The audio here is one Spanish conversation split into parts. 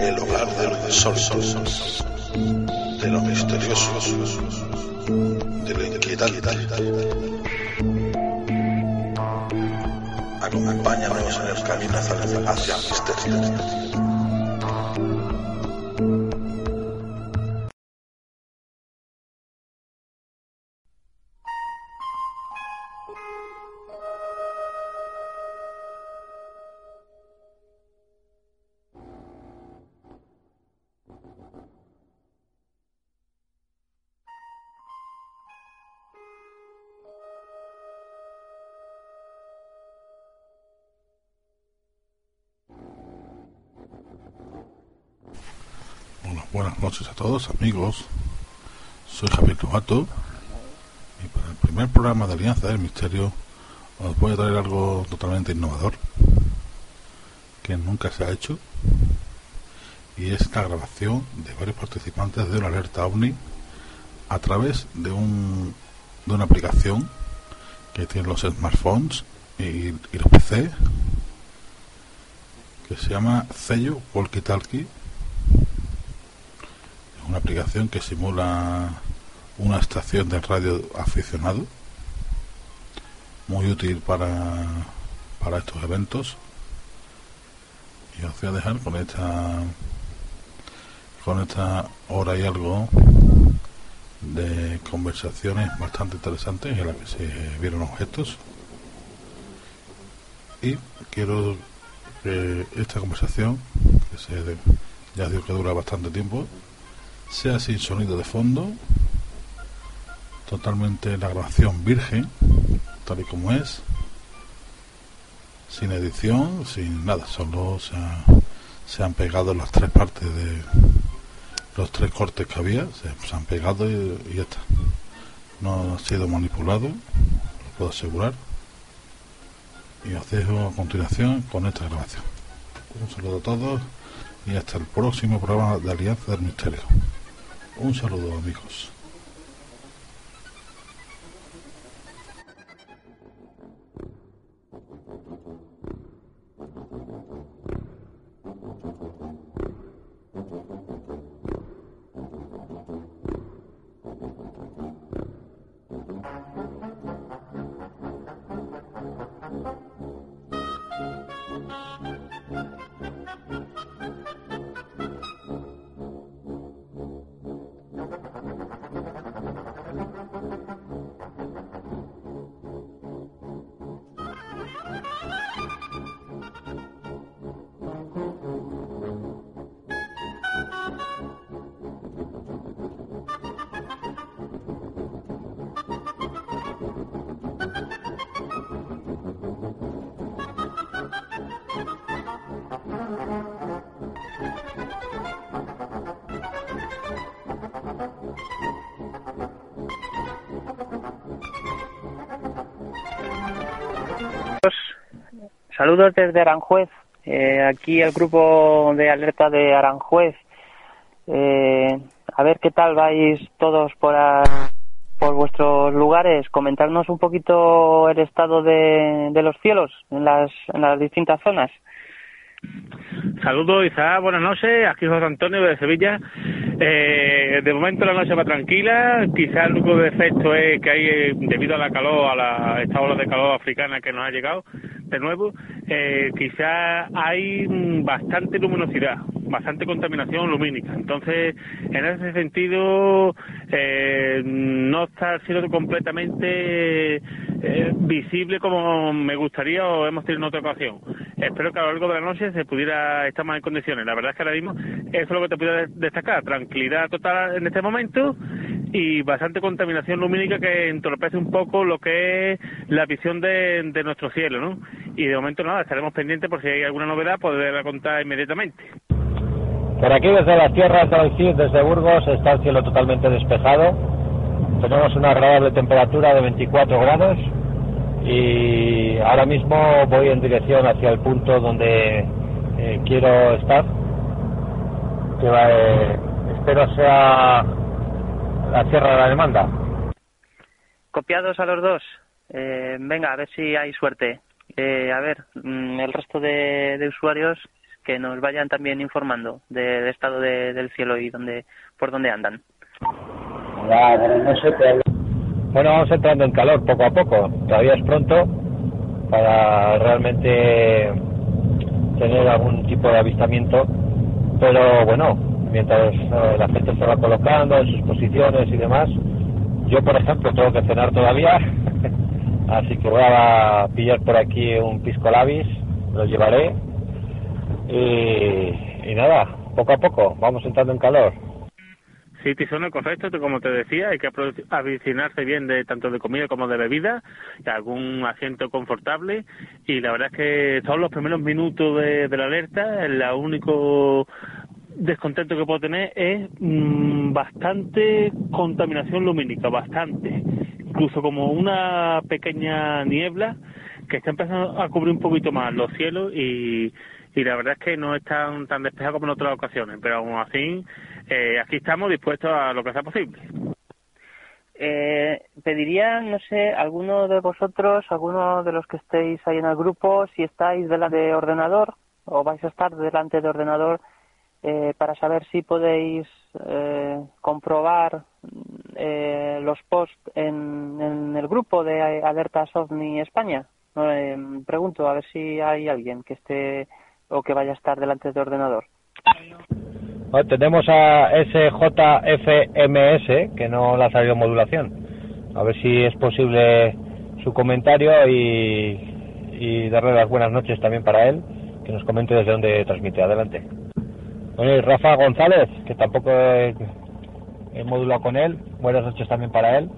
El hogar de lo insólito, de lo misterioso, de lo inquietante. Acompáñanos en el camino hacia el misterio. Noches a todos amigos. Soy Javier Lobato y para el primer programa de Alianza del Misterio os voy a traer algo totalmente innovador que nunca se ha hecho. Y es la grabación de varios participantes de una alerta OVNI a través de un de una aplicación que tienen los smartphones y, y los PC que se llama Cello Walkie Talkie una aplicación que simula una estación de radio aficionado muy útil para, para estos eventos. Y os voy a dejar con esta con esta hora y algo de conversaciones bastante interesantes en las que se vieron objetos. Y quiero que esta conversación que se ya digo que dura bastante tiempo sea sin sonido de fondo, totalmente la grabación virgen, tal y como es, sin edición, sin nada, solo se, ha, se han pegado las tres partes de los tres cortes que había, se, se han pegado y, y, ya está. No ha sido manipulado, lo puedo asegurar. Y os dejo a continuación con esta grabación. Un saludo a todos y hasta el próximo programa de Alianza del Misterio. Un saludo amigos. Saludos desde Aranjuez, eh, aquí el grupo de alerta de Aranjuez. Eh, a ver qué tal vais todos por, a, por vuestros lugares, comentarnos un poquito el estado de, los cielos en las, en las distintas zonas. Saludos, Isaac, buenas noches. Aquí José Antonio de Sevilla. Eh, de momento la noche va tranquila. Quizás el único defecto es que hay, eh, debido a la calor, a la, esta ola de calor africana que nos ha llegado de nuevo, eh, quizás hay bastante luminosidad, bastante contaminación lumínica. Entonces, en ese sentido, eh, no está siendo completamente eh, visible como me gustaría o hemos tenido en otra ocasión. Espero que a lo largo de la noche se pudiera estar más en condiciones. La verdad es que ahora mismo eso es lo que te puedo destacar. Tranquilidad total en este momento y bastante contaminación lumínica que entorpece un poco lo que es la visión de, de nuestro cielo, ¿no? Y de momento nada, estaremos pendientes por si hay alguna novedad, poderla contar inmediatamente. Por aquí desde las tierras del Cid, desde Burgos, está el cielo totalmente despejado. Tenemos una agradable temperatura de 24 grados y ahora mismo voy en dirección hacia el punto donde eh, quiero estar, que va, eh, espero sea la Sierra de la Demanda. Copiados a los dos. Eh, venga, a ver si hay suerte. Eh, a ver, mm, el resto de, usuarios que nos vayan también informando del estado de- del cielo y dónde, por dónde andan. Bueno, vamos entrando en calor poco a poco. Todavía es pronto para realmente tener algún tipo de avistamiento, pero bueno, mientras eh, la gente se va colocando en sus posiciones y demás, yo por ejemplo tengo que cenar todavía, así que voy a pillar por aquí un pisco labis, lo llevaré y, nada, poco a poco, vamos entrando en calor. Sí, Tizono, correcto, como te decía, hay que avicinarse bien de tanto de comida como de bebida, y algún asiento confortable, y la verdad es que son los primeros minutos de, la alerta, el único descontento que puedo tener es mm, bastante contaminación lumínica, bastante, incluso como una pequeña niebla que está empezando a cubrir un poquito más los cielos y, y la verdad es que no es tan, tan despejado como en otras ocasiones, pero aún así eh, aquí estamos dispuestos a lo que sea posible. Eh, pediría, no sé, alguno de vosotros, alguno de los que estéis ahí en el grupo, si estáis delante de ordenador o vais a estar delante de ordenador eh, para saber si podéis eh, comprobar eh, los posts en, en el grupo de Alertas OVNI España. Eh, pregunto a ver si hay alguien que esté o que vaya a estar delante de ordenador. Bueno, tenemos a SJFMS, que no le ha salido modulación. A ver si es posible su comentario y, y darle las buenas noches también para él, que nos comente desde dónde transmite. Adelante. Bueno, y Rafa González, que tampoco he, he modulado con él. Buenas noches también para él.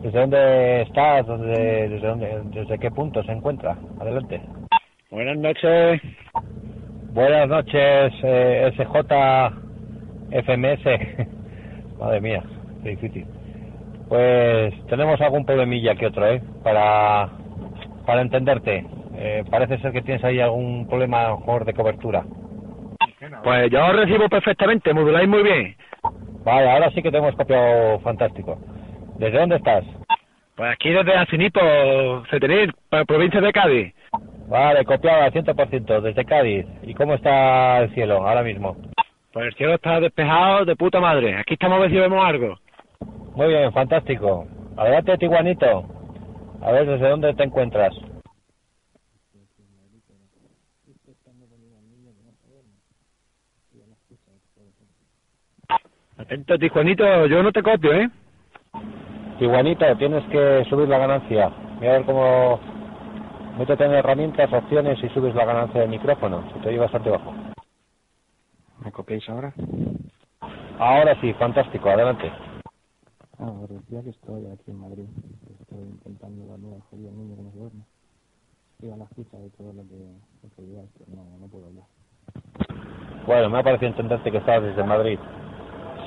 ¿Desde dónde está? ¿Dónde, desde, dónde, ¿Desde qué punto se encuentra? Adelante. Buenas noches. Buenas noches, eh, SJFMS. Madre mía, qué difícil. Pues tenemos algún problemilla que otro, ¿eh? Para, para entenderte. Eh, parece ser que tienes ahí algún problema mejor de cobertura. Pues yo os recibo perfectamente, moduláis muy bien. Vale, ahora sí que te hemos copiado fantástico. ¿Desde dónde estás? Pues aquí desde Acinipo, Cetenir, para provincia de Cádiz. Vale, copiado al 100%, desde Cádiz. ¿Y cómo está el cielo ahora mismo? Pues el cielo está despejado de puta madre. Aquí estamos a ver si vemos algo. Muy bien, fantástico. Adelante, Tiguanito. A ver, ¿desde dónde te encuentras? Atento, Tijuanito, yo no te copio, ¿eh? Tiguanito, tienes que subir la ganancia. Voy a ver cómo... Métete en herramientas, opciones y subes la ganancia del micrófono. Se te oye bastante bajo. ¿Me copiáis ahora? Ahora sí, fantástico. Adelante. Ah, os decía que estoy aquí en Madrid. Estoy intentando dormir al jodido niño que no se duerme. Iba a la escucha de todo lo que, lo que digáis, pero no, no puedo hablar. Bueno, me ha parecido entenderte que estabas desde Madrid.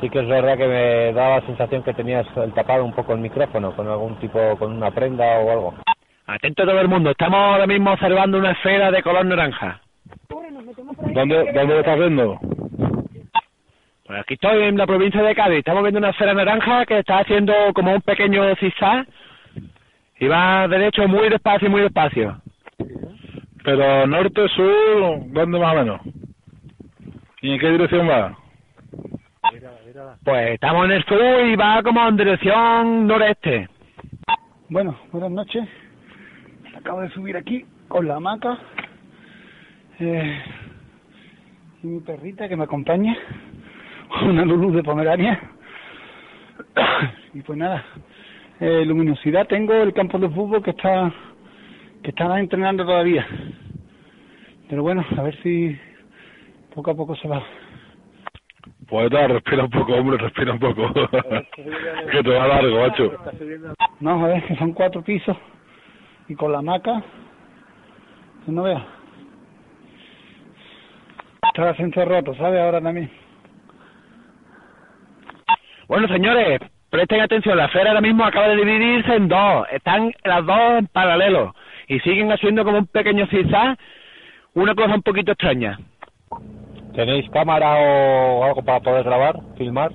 Sí que es verdad que me daba la sensación que tenías el tapado un poco el micrófono con algún tipo, con una prenda o algo. Atento todo el mundo, estamos ahora mismo observando una esfera de color naranja. ¿Dónde, dónde lo estás viendo? Pues aquí estoy en la provincia de Cádiz, estamos viendo una esfera naranja que está haciendo como un pequeño zigzag y va derecho muy despacio, muy despacio. Pero norte, sur, ¿dónde más o menos? ¿Y en qué dirección va? Pues estamos en el sur y va como en dirección noreste. Bueno, buenas noches. Acabo de subir aquí con la hamaca. Eh, y mi perrita que me acompaña. Una Lulu de Pomerania. y pues nada, eh, luminosidad tengo el campo de fútbol que está que está entrenando todavía. Pero bueno, a ver si poco a poco se va. Poeta, respira un poco, hombre, respira un poco. que te va largo, macho. A ver, que son cuatro pisos y con la hamaca No veas. Está el ascensor roto, ¿sabes? Ahora también. Bueno, señores, presten atención, la esfera ahora mismo acaba de dividirse en dos, están las dos en paralelo y siguen haciendo como un pequeño zigzag, una cosa un poquito extraña. ¿Tenéis cámara o algo para poder grabar, filmar?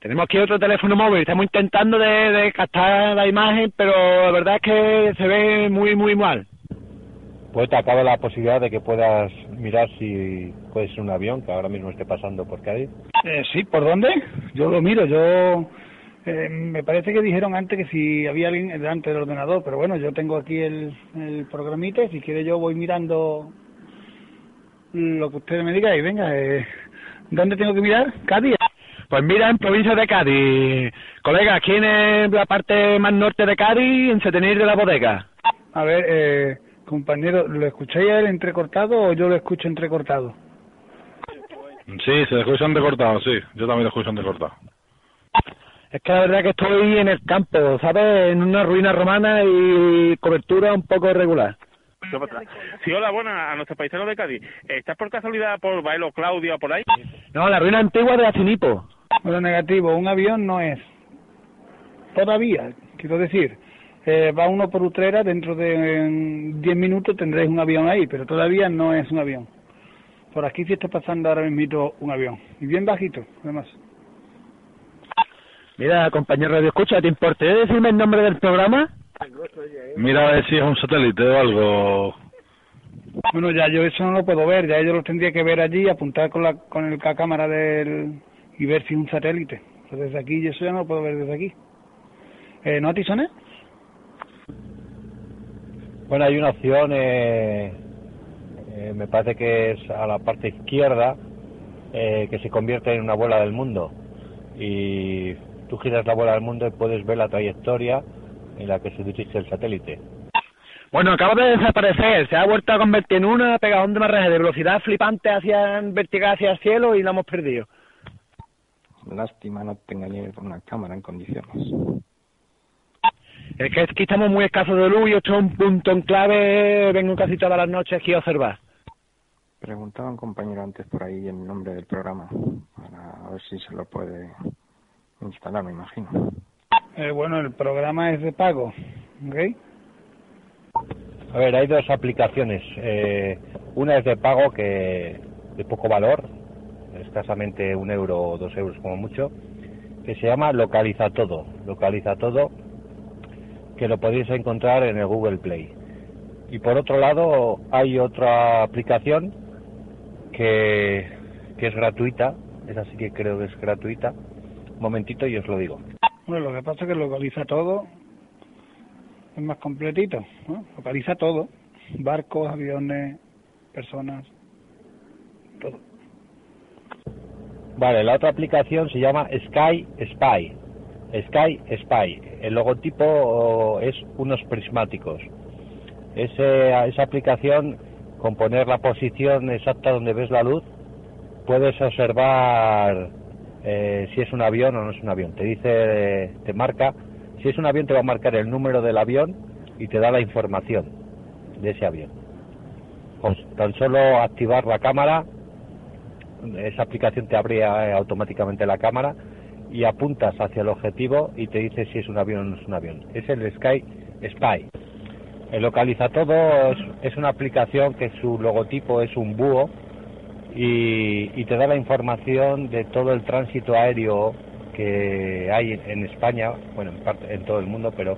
Tenemos aquí otro teléfono móvil, estamos intentando de, de captar la imagen, pero la verdad es que se ve muy, muy mal. Pues te acaba la posibilidad de que puedas mirar si puede ser un avión que ahora mismo esté pasando por Cádiz. Eh, sí, ¿por dónde? Yo lo miro, yo... eh, me parece que dijeron antes que si había alguien delante del ordenador, pero bueno, yo tengo aquí el, el programita y si quiere yo voy mirando lo que ustedes me digan y venga, eh, ¿dónde tengo que mirar? ¿Cádiz? Pues mira, en provincia de Cádiz, colega, aquí en la parte más norte de Cádiz, en Setenir de la Bodega. A ver, eh, compañero, ¿lo escucháis él entrecortado o yo lo escucho entrecortado? Sí, se escucha entrecortado, sí. Yo también lo escucho entrecortado. Es que la verdad que estoy en el campo, ¿sabes? En una ruina romana y cobertura un poco irregular. Sí, hola, buena, a nuestros paisanos de Cádiz. ¿Estás por casualidad por Bailo Claudia o por ahí? No, la ruina antigua de Acinipo. Bueno, negativo, un avión no es. Todavía, quiero decir, eh, va uno por Utrera, dentro de en 10 minutos tendréis un avión ahí, pero todavía no es un avión. Por aquí sí está pasando ahora mismo un avión, y bien bajito, además. Mira, compañero Radio Escucha, ¿te importaría decirme el nombre del programa? Mira a ver si es un satélite o algo. Bueno, ya yo eso no lo puedo ver, ya yo lo tendría que ver allí, apuntar con la, con el, la cámara del y ver si es un satélite. Pero desde aquí, yo eso ya no lo puedo ver desde aquí. Eh, ¿No, Tizones? Bueno, hay una opción, eh, eh, me parece que es a la parte izquierda, eh, que se convierte en una bola del mundo. Y tú giras la bola del mundo y puedes ver la trayectoria en la que se dirige el satélite. Bueno, acaba de desaparecer, se ha vuelto a convertir en una pegajón de marraje de velocidad flipante hacia vertical hacia el cielo y la hemos perdido. Lástima no tenga ni una cámara en condiciones. Es que aquí estamos muy escasos de luz y esto es un punto en clave, vengo casi todas las noches aquí a observar. Preguntaba un compañero antes por ahí el nombre del programa, para ver si se lo puede instalar, me imagino. Eh, bueno, el programa es de pago, ¿ok? A ver, hay dos aplicaciones. Eh, una es de pago que de poco valor, escasamente un euro o dos euros como mucho, que se llama Localiza Todo. Localiza Todo, que lo podéis encontrar en el Google Play. Y por otro lado, hay otra aplicación que, que es gratuita, esa sí que creo que es gratuita. Un momentito y os lo digo. Lo que pasa es que localiza todo, es más completito. Localiza todo, barcos, aviones, personas, todo. Vale, la otra aplicación se llama Sky Spy. Sky Spy. El logotipo oh, es unos prismáticos. Ese, esa aplicación, con poner la posición exacta donde ves la luz, puedes observar eh, si es un avión o no es un avión. Te dice, te marca, si es un avión te va a marcar el número del avión y te da la información de ese avión. Con tan solo activar la cámara, esa aplicación te abre eh, automáticamente la cámara y apuntas hacia el objetivo y te dice si es un avión o no es un avión. Es el Sky Spy. El localiza todo es una aplicación que su logotipo es un búho y, y te da la información de todo el tránsito aéreo que hay en España, bueno, en, parte, en todo el mundo, pero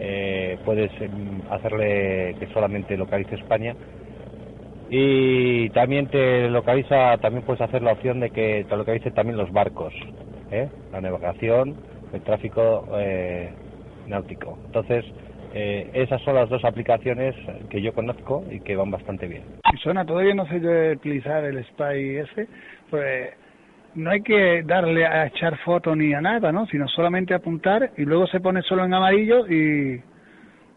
eh, puedes mm, hacerle que solamente localice España y también te localiza, también puedes hacer la opción de que te localice también los barcos, ¿eh? la navegación, el tráfico eh, náutico. Entonces, eh, esas son las dos aplicaciones que yo conozco y que van bastante bien. Suena, todavía no sé yo utilizar el Spy ese, pues no hay que darle a echar foto ni a nada, ¿no? Sino solamente apuntar y luego se pone solo en amarillo y,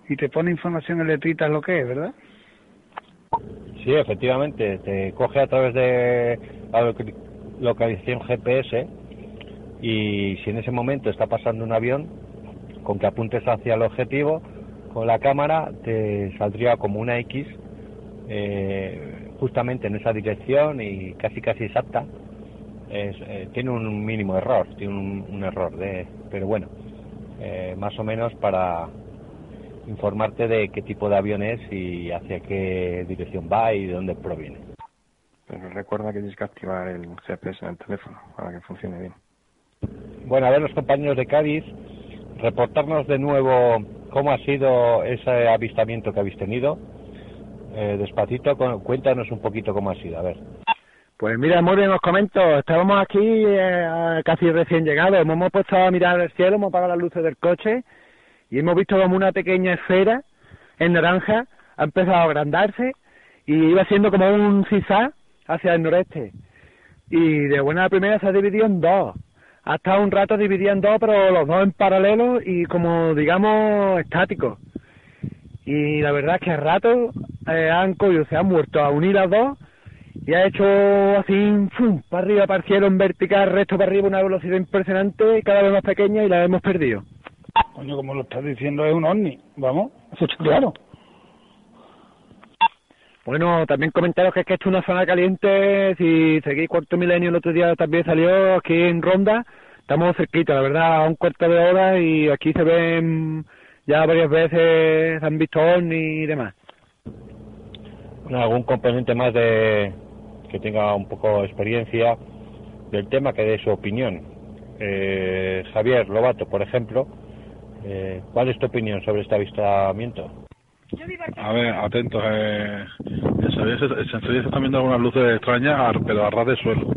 y te pone información en letritas lo que es, ¿verdad? Sí, efectivamente, te coge a través de la localización GPS y si en ese momento está pasando un avión, con que apuntes hacia el objetivo, con la cámara te saldría como una X eh, justamente en esa dirección y casi casi exacta, es, eh, tiene un mínimo error, tiene un, un error, de, pero bueno, eh, más o menos para informarte de qué tipo de avión es y hacia qué dirección va y de dónde proviene. Pero recuerda que tienes que activar el GPS en el teléfono para que funcione bien. Bueno, a ver los compañeros de Cádiz, reportarnos de nuevo cómo ha sido ese avistamiento que habéis tenido. Eh, despacito, cu- cuéntanos un poquito cómo ha sido, a ver. Pues mira, muy bien, os comento. Estábamos aquí eh, casi recién llegados. Hemos puesto a mirar el cielo, hemos apagado las luces del coche y hemos visto como una pequeña esfera en naranja ha empezado a agrandarse y iba siendo como un zigzag hacia el noreste. Y de buena primera se ha dividido en dos. Ha estado un rato dividido en dos, pero los dos en paralelo y como, digamos, estáticos. Y la verdad es que a rato eh, han cogido, se han muerto a unir las dos y ha hecho así, ¡fum! para arriba, para el cielo, en vertical, recto para arriba, una velocidad impresionante, cada vez más pequeña y la hemos perdido. Coño, como lo estás diciendo, es un ovni. Vamos, claro. Bueno, también comentaros que es que esto es una zona caliente, si seguís Cuarto Milenio el otro día también salió aquí en Ronda, estamos cerquita, la verdad, a un cuarto de hora y aquí se ven ya varias veces, se han visto y demás. Bueno, algún componente más de que tenga un poco de experiencia del tema que dé su opinión. Eh, Javier Lobato, por ejemplo, eh, ¿cuál es tu opinión sobre este avistamiento? A ver, atentos. Eh, se, están viendo algunas luces extrañas, pero a ras de suelo.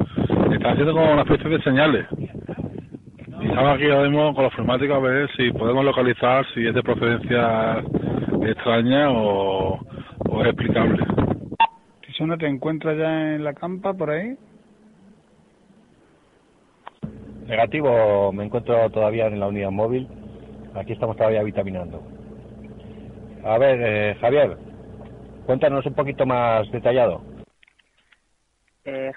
Están haciendo como una especie de señales. Y estamos aquí ahora mismo con los informáticos a ver si podemos localizar si es de procedencia extraña o, o es explicable. Si no te encuentras ya en la campa por ahí, Negativo, me encuentro todavía en la unidad móvil. Aquí estamos todavía vitaminando. A ver, eh, Javier, cuéntanos un poquito más detallado. Eh.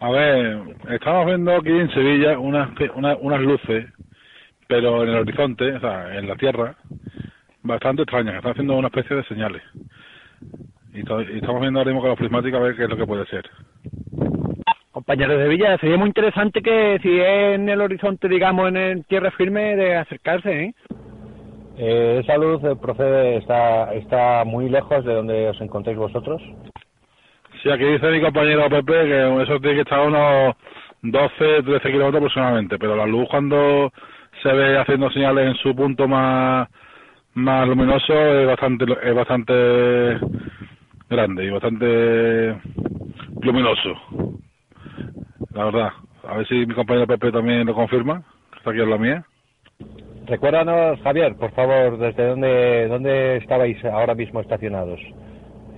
A ver, estamos viendo aquí en Sevilla unas, pe- una- unas luces, pero en el horizonte, o sea, en la tierra, bastante extrañas, que están haciendo una especie de señales. Y, estamos viendo ahora mismo con los prismáticos a ver qué es lo que puede ser. Compañeros de Villa, sería muy interesante que si es en el horizonte, digamos, en el tierra firme, de acercarse, ¿eh? Eh, esa luz eh, procede, está, está muy lejos de donde os encontráis vosotros. Sí, aquí dice mi compañero Pepe que eso tiene que estar a unos 12, 13 kilómetros aproximadamente, pero la luz cuando se ve haciendo señales en su punto más más luminoso es bastante es bastante grande y bastante luminoso. La verdad. A ver si mi compañero Pepe también lo confirma, está aquí en la mía. Recuérdanos, Javier, por favor, desde dónde, dónde estabais ahora mismo estacionados.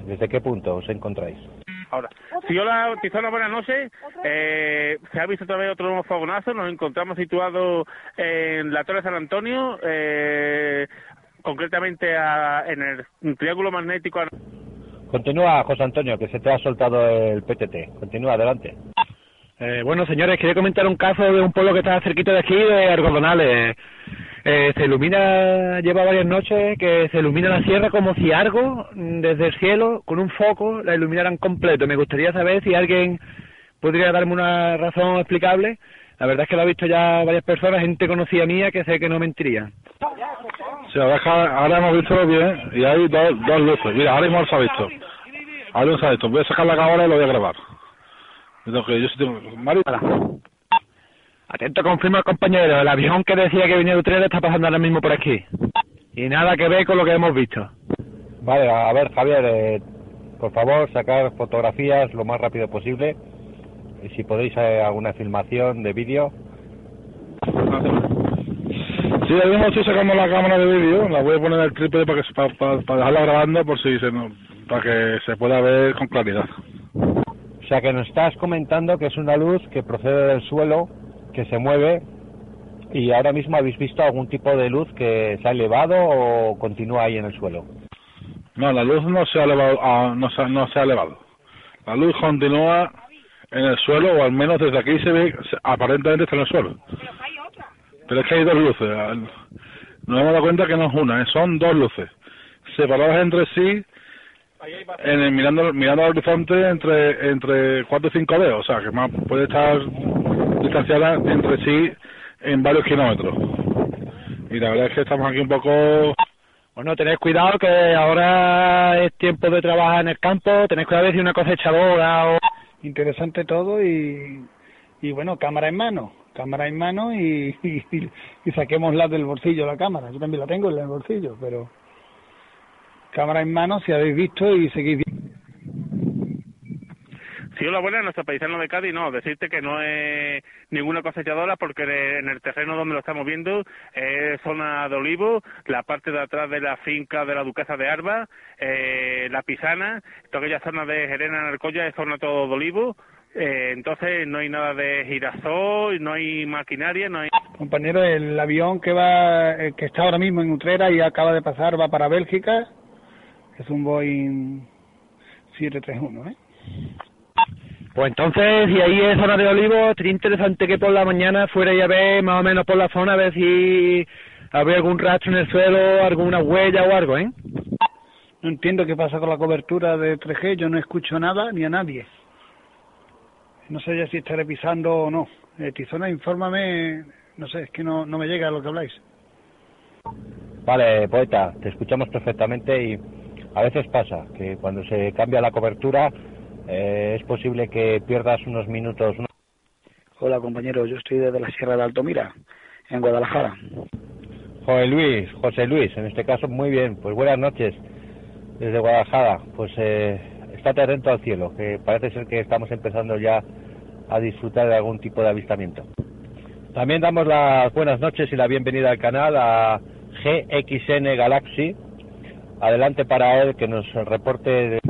¿Desde qué punto os encontráis? Ahora, si hola, Tizona, buenas noches. Eh, se ha visto otra vez otro nuevo fogonazo. Nos encontramos situados en la Torre de San Antonio, eh, concretamente a- en el triángulo magnético. Continúa, José Antonio, que se te ha soltado el PTT. Continúa, adelante. Eh, bueno, señores, quería comentar un caso de un pueblo que está cerquita de aquí, de Argodonales. Eh, se ilumina, lleva varias noches que se ilumina la sierra como si algo desde el cielo, con un foco, la iluminaran completo. Me gustaría saber si alguien podría darme una razón explicable. La verdad es que lo ha visto ya varias personas, gente conocida mía, que sé que no mentiría. Sí, ahora, hemos visto bien y hay dos, dos luces. Mira, ahora mismo se ha visto. Ahora se ha visto. Voy a sacar la cámara y lo voy a grabar. Que- yo sí tengo... Mario... Atento, confirma el compañero, el avión que decía que venía de Utrera está pasando ahora mismo por aquí. Y nada que ver con lo que hemos visto. Vale, a ver, Javier, eh, por favor, sacar fotografías lo más rápido posible. Y si podéis, eh, alguna filmación de vídeo. Sí, ahora mismo estoy sacando la cámara de vídeo. La voy a poner en el trípode para, que, se- para, para, para dejarla grabando por si se no- para que se pueda ver con claridad. O sea, que nos estás comentando que es una luz que procede del suelo, que se mueve. ¿Y ahora mismo habéis visto algún tipo de luz que se ha elevado o continúa ahí en el suelo? No, la luz no se ha elevado. ah, no, se, no se ha elevado. La luz continúa en el suelo, o al menos desde aquí se ve, aparentemente está en el suelo. Pero es que hay dos luces. Nos hemos dado cuenta que no es una, eh, son dos luces. Separadas entre sí en el, mirando mirando al horizonte entre entre 4 y 5 dedos, o sea, que más puede estar distanciada entre sí en varios kilómetros. Y la verdad es que estamos aquí un poco bueno, tenéis cuidado que ahora es tiempo de trabajar en el campo, tenéis cuidado de si una cosechadora o... Interesante todo y, y bueno, cámara en mano, cámara en mano y, y, y saquémosla del bolsillo la cámara. Yo también la tengo en el bolsillo, pero cámara en mano si habéis visto y seguís viendo. Sí, hola, buena, nuestro paisano de Cádiz, no, decirte que no es ninguna cosechadora porque en el terreno donde lo estamos viendo es zona de olivo, la parte de atrás de la finca de la Duquesa de Arba, eh, la Pisana, toda aquella zona de Jerena, Narcoya es zona todo de olivo, eh, entonces no hay nada de girasol, no hay maquinaria, no hay... Compañero, el avión que va, eh, que está ahora mismo en Utrera y acaba de pasar va para Bélgica, es un Boeing 731, ¿eh? Pues entonces, si ahí es zona de olivo, sería interesante que por la mañana fuera y a ver más o menos por la zona, a ver si habría algún rastro en el suelo, alguna huella o algo, ¿eh? No entiendo qué pasa con la cobertura de 3G, yo no escucho nada ni a nadie. No sé ya si estaré pisando o no. Eh, Tizona, infórmame, no sé, es que no, no me llega lo que habláis. Vale, poeta, te escuchamos perfectamente y a veces pasa que cuando se cambia la cobertura eh, es posible que pierdas unos minutos. Hola compañero, yo estoy desde la Sierra de Altomira, en Guadalajara. José Luis, José Luis, en este caso muy bien, pues buenas noches desde Guadalajara. Pues eh, estate atento al cielo, que parece ser que estamos empezando ya a disfrutar de algún tipo de avistamiento. También damos las buenas noches y la bienvenida al canal a GXN Galaxy. Adelante para él que nos reporte. De...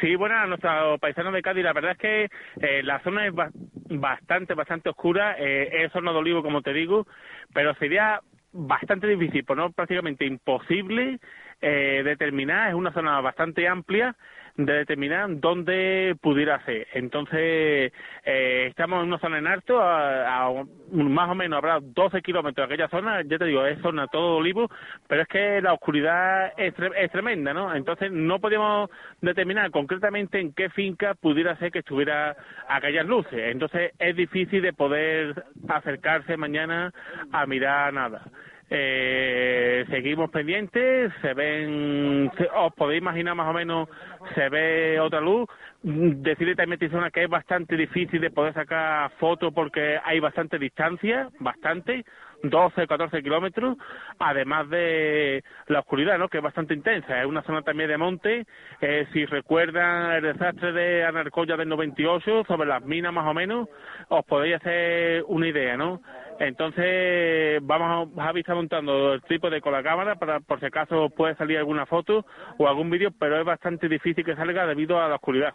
Sí, bueno, nuestro paisano de Cádiz, la verdad es que eh, la zona es ba bastante, bastante oscura, eh, es zona de olivo, como te digo, pero sería bastante difícil, por no prácticamente imposible, eh, determinar, es una zona bastante amplia, de determinar dónde pudiera ser. Entonces, eh, estamos en una zona en alto, a, a, más o menos habrá 12 kilómetros de aquella zona, ya te digo, es zona todo olivo, pero es que la oscuridad es, tre es tremenda, ¿no? Entonces, no podíamos determinar concretamente en qué finca pudiera ser que estuviera aquellas luces. Entonces, es difícil de poder acercarse mañana a mirar nada. Eh, seguimos pendientes, se ven, se, os podéis imaginar más o menos, se ve otra luz. Decirle también Tizona que es bastante difícil de poder sacar fotos porque hay bastante distancia, bastante, 12, 14 kilómetros, además de la oscuridad, ¿no? que es bastante intensa. Es una zona también de monte. Eh, si recuerdan el desastre de Anarcoya del 98, sobre las minas más o menos, os podéis hacer una idea, ¿no? Entonces, vamos a, Javi montando el trípode con la cámara para, por si acaso puede salir alguna foto o algún vídeo, pero es bastante difícil que salga debido a la oscuridad.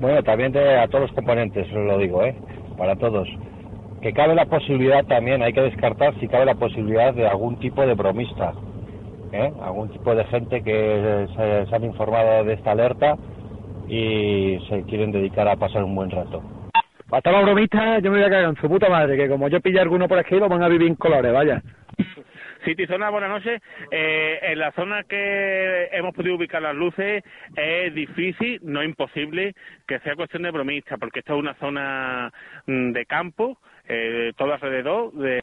Bueno, también de, a todos los componentes, lo digo, ¿eh? Para todos. Que cabe la posibilidad también, hay que descartar si cabe la posibilidad de algún tipo de bromista, ¿eh? Algún tipo de gente que se, se han informado de esta alerta y se quieren dedicar a pasar un buen rato. Hasta los bromistas, yo me voy a cagar en su puta madre, que como yo pille alguno por aquí, lo van a vivir en colores, vaya. Sí, Tizona, buenas noches. Eh, en la zona que hemos podido ubicar las luces es difícil, no imposible, que sea cuestión de bromista, porque esta es una zona de campo, eh, todo alrededor, de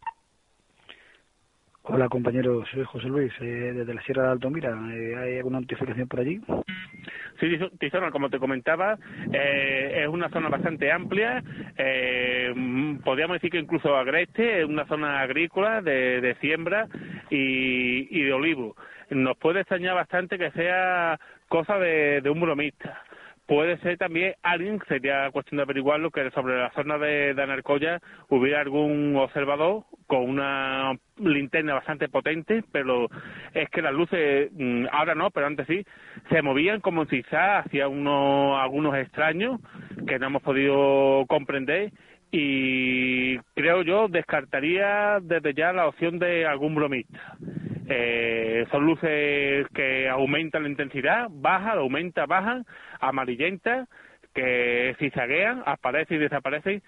Hola compañero, soy José Luis, eh, desde la Sierra de Altomira. Eh, ¿Hay alguna notificación por allí? Sí, Tizona, como te comentaba, eh, es una zona bastante amplia, eh, podríamos decir que incluso agreste, es una zona agrícola de, de siembra y, y, de olivo. Nos puede extrañar bastante que sea cosa de, de un bromista puede ser también alguien, sería cuestión de averiguarlo, que sobre la zona de, de Anarcoya hubiera algún observador con una linterna bastante potente, pero es que las luces, ahora no, pero antes sí, se movían como quizás hacia unos, algunos extraños que no hemos podido comprender y creo yo descartaría desde ya la opción de algún bromista. Eh, son luces que aumentan la intensidad, baja, aumenta, baja, amarillenta, que zaguean, aparecen y desaparecen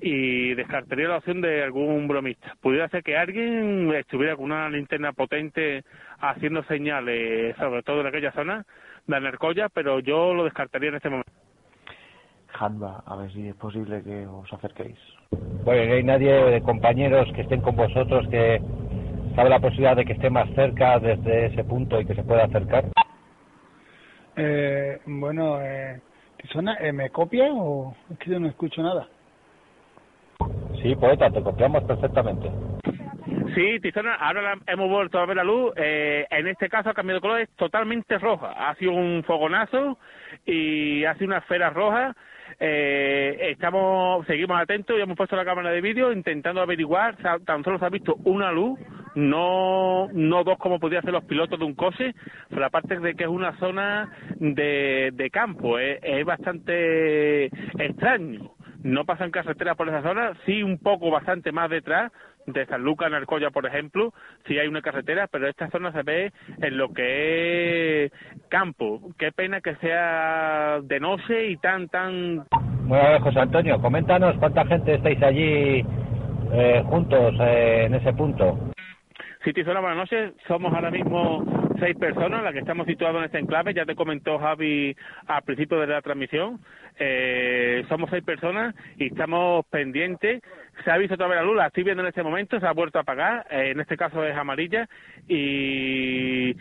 y descartaría la opción de algún bromista. Pudiera ser que alguien estuviera con una linterna potente haciendo señales, sobre todo en aquella zona de Anercoya, pero yo lo descartaría en este momento. Hanba, a ver si es posible que os acerquéis. Bueno, no hay nadie de compañeros que estén con vosotros que sabe la posibilidad de que esté más cerca desde ese punto y que se pueda acercar. Eh, bueno, eh, suena? Eh, ¿Me copia o es que yo no escucho nada? Sí, poeta, te copiamos perfectamente. Sí, Tizona, ahora hemos vuelto a ver la luz. Eh, en este caso ha cambiado de color, es totalmente roja. Ha sido un fogonazo y hace una esfera roja. Eh, estamos, seguimos atentos y hemos puesto la cámara de vídeo intentando averiguar. Tan solo se ha visto una luz, no, no dos como podrían hacer los pilotos de un coche, pero aparte de que es una zona de, de campo, eh, es bastante extraño no pasan carreteras por esa zona, sí un poco bastante más detrás, de San Lucas, Narcoya, por ejemplo, sí hay una carretera, pero esta zona se ve en lo que es campo. Qué pena que sea de noche y tan, tan... Bueno, José Antonio, coméntanos cuánta gente estáis allí eh, juntos eh, en ese punto. Zona, buenas noches. Somos ahora mismo seis personas las que estamos situados en este enclave. Ya te comentó Javi al principio de la transmisión. Eh, somos seis personas y estamos pendientes. Se ha visto vez la luz, la estoy viendo en este momento, se ha vuelto a apagar. Eh, en este caso es amarilla y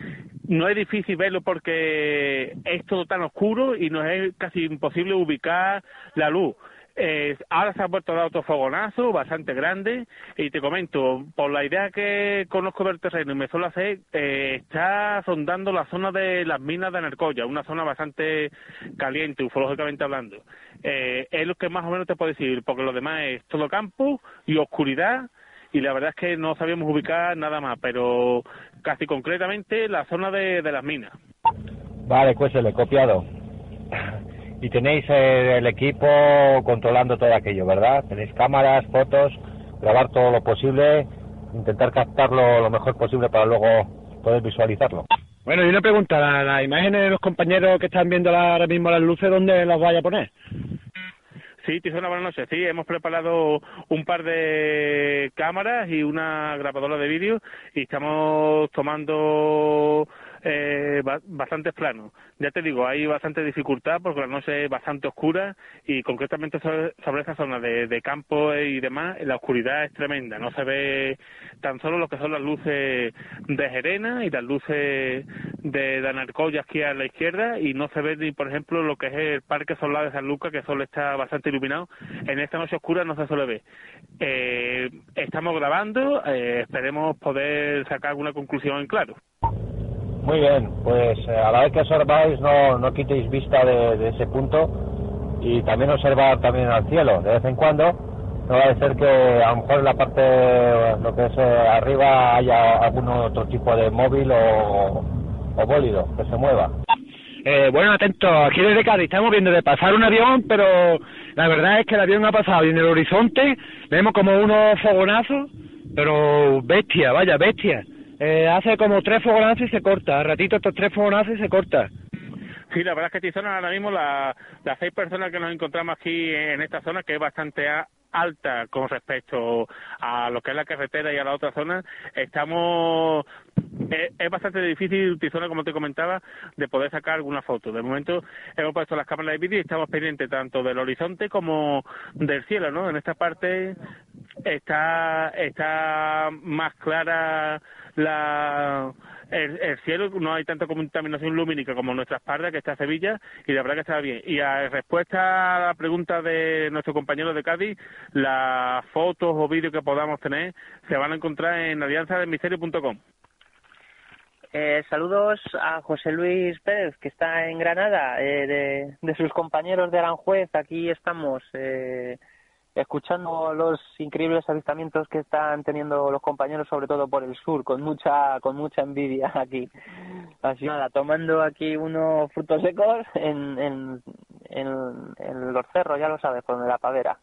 no es difícil verlo porque es todo tan oscuro y nos es casi imposible ubicar la luz. Eh, ahora se ha vuelto a dar otro fogonazo bastante grande y te comento, por la idea que conozco del terreno y me suelo hacer, eh, está sondando la zona de las minas de Anercoya, una zona bastante caliente, ufológicamente hablando. Eh, es lo que más o menos te puedo decir, porque lo demás es todo campo y oscuridad y la verdad es que no sabíamos ubicar nada más, pero casi concretamente la zona de, de las minas. Vale, pues he copiado y tenéis eh, el equipo controlando todo aquello, ¿verdad? Tenéis cámaras, fotos, grabar todo lo posible, intentar captarlo lo mejor posible para luego poder visualizarlo. Bueno, y una pregunta, ¿las la imágenes de los compañeros que están viendo ahora mismo las luces, ¿dónde las vaya a poner? Sí, Tizona, buenas noches. Sí, hemos preparado un par de cámaras y una grabadora de vídeo y estamos tomando eh, bastantes planos. Ya te digo, hay bastante dificultad porque la noche es bastante oscura y concretamente sobre, esa zona de, campo y demás, la oscuridad es tremenda. No se ve tan solo lo que son las luces de Jerena y las luces de Danarcoya aquí a la izquierda y no se ve ni, por ejemplo, lo que es el Parque Solar de San Lucas, que solo está bastante iluminado. En esta noche oscura no se suele ver. Eh, estamos grabando, eh, esperemos poder sacar alguna conclusión en claro. Muy bien, pues eh, a la vez que observáis no, no quitéis vista de, ese punto y también observar también al cielo de vez en cuando. No va a ser que a lo mejor en la parte, lo que es eh, arriba, haya algún otro tipo de móvil o, o que se mueva. Eh, bueno, atento, aquí desde Cádiz estamos viendo de pasar un avión, pero la verdad es que el avión ha pasado y en el horizonte vemos como unos fogonazos, pero bestia, vaya, bestia. Eh, hace como tres fogonazos y se corta. A ratito estos tres fogonazos y se corta. Sí, la verdad es que Tizona ahora mismo las seis personas que nos encontramos aquí en esta zona, que es bastante alta con respecto a lo que es la carretera y a la otra zona, estamos es, bastante difícil, Tizona, como te comentaba, de poder sacar alguna foto. De momento hemos puesto las cámaras de vídeo y estamos pendientes tanto del horizonte como del cielo, ¿no? En esta parte está está más clara la el, cielo no hay tanta contaminación lumínica como nuestra espalda que está Sevilla y la verdad que está bien y a respuesta a la pregunta de nuestro compañero de Cádiz las fotos o vídeos que podamos tener se van a encontrar en alianzadelmisterio.com eh, saludos a José Luis Pérez, que está en Granada, eh, de, de, sus compañeros de Aranjuez. Aquí estamos eh, escuchando los increíbles avistamientos que están teniendo los compañeros, sobre todo por el sur, con mucha con mucha envidia aquí. Así nada, tomando aquí unos frutos secos en, en, en, los cerros, ya lo sabes, por la pavera.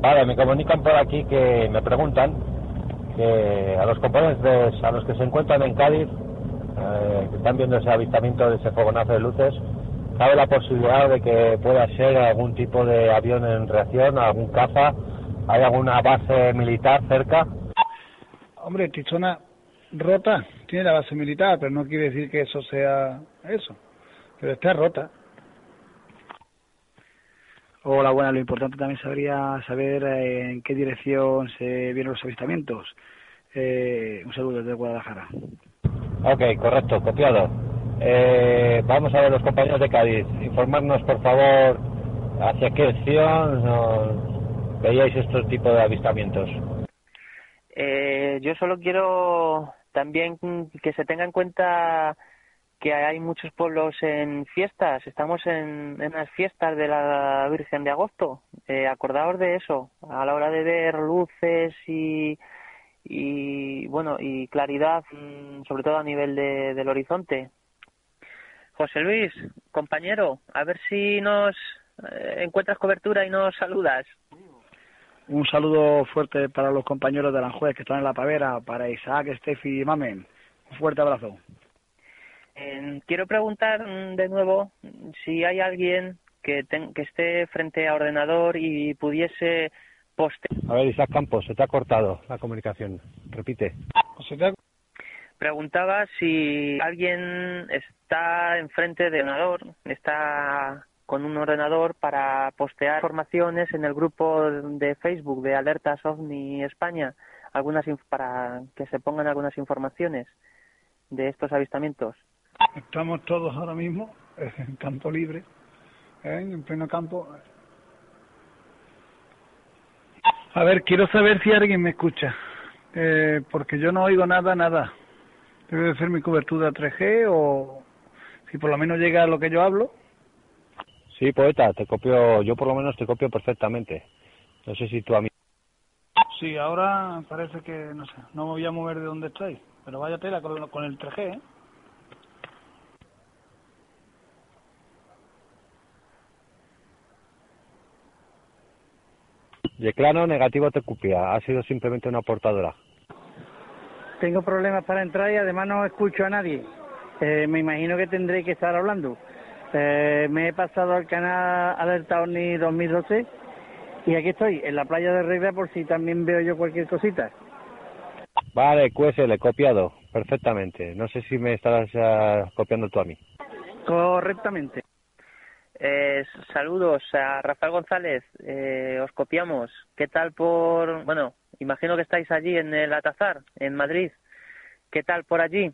Vale, me comunican por aquí que me preguntan que a los compañeros a los que se encuentran en Cádiz, eh, que están viendo ese avistamiento de ese fogonazo de luces, ¿Cabe la posibilidad de que pueda ser algún tipo de avión en reacción, algún caza? ¿Hay alguna base militar cerca? Hombre, Tichona rota, tiene la base militar, pero no quiere decir que eso sea eso. Pero está rota. Hola, buenas. Lo importante también sabría saber eh, en qué dirección se vienen los avistamientos. Eh, un saludo desde Guadalajara. Ok, correcto, copiado. Eh, vamos a ver los compañeros de Cádiz. Informarnos, por favor, hacia qué nos veíais estos tipos de avistamientos. Eh, yo solo quiero también que se tenga en cuenta que hay muchos pueblos en fiestas. Estamos en, en las fiestas de la Virgen de Agosto. Eh, acordaos de eso a la hora de ver luces y, y bueno y claridad, mm, sobre todo a nivel de, del horizonte. José Luis, compañero, a ver si nos eh, encuentras cobertura y nos saludas. Un saludo fuerte para los compañeros de Aranjuez que están en la pavera, para Isaac, Steffi y Mamen. Un fuerte abrazo. Eh, quiero preguntar mm, de nuevo si hay alguien que, ten- que esté frente a ordenador y pudiese postear. A ver, Isaac Campos, se te ha cortado la comunicación. Repite. Preguntaba si alguien está enfrente de ordenador, está con un ordenador para postear informaciones en el grupo de Facebook de Alertas OVNI España, algunas para que se pongan algunas informaciones de estos avistamientos. Estamos todos ahora mismo en campo libre, ¿eh? en pleno campo. A ver, quiero saber si alguien me escucha, eh, porque yo no oigo nada, nada. Debe de ser mi cobertura 3G o si por lo menos llega a lo que yo hablo. Sí, poeta, te copio, yo por lo menos te copio perfectamente. No sé si tú a mí. Sí, ahora parece que, no sé, no me voy a mover de donde estoy, pero vaya tela con, con el 3G, ¿eh? Yeclano negativo te copia, ha sido simplemente una portadora. Tengo problemas para entrar y además no escucho a nadie. Eh, me imagino que tendré que estar hablando. Eh, me he pasado al canal Alerta OVNI 2012 y aquí estoy, en la playa de Regla por si también veo yo cualquier cosita. Vale, QSL, copiado, perfectamente. No sé si me estarás ah, copiando tú a mí. Correctamente. Eh, saludos a Rafael González, eh, os copiamos. ¿Qué tal por, bueno, imagino que estáis allí en el Atazar, en Madrid. ¿Qué tal por allí?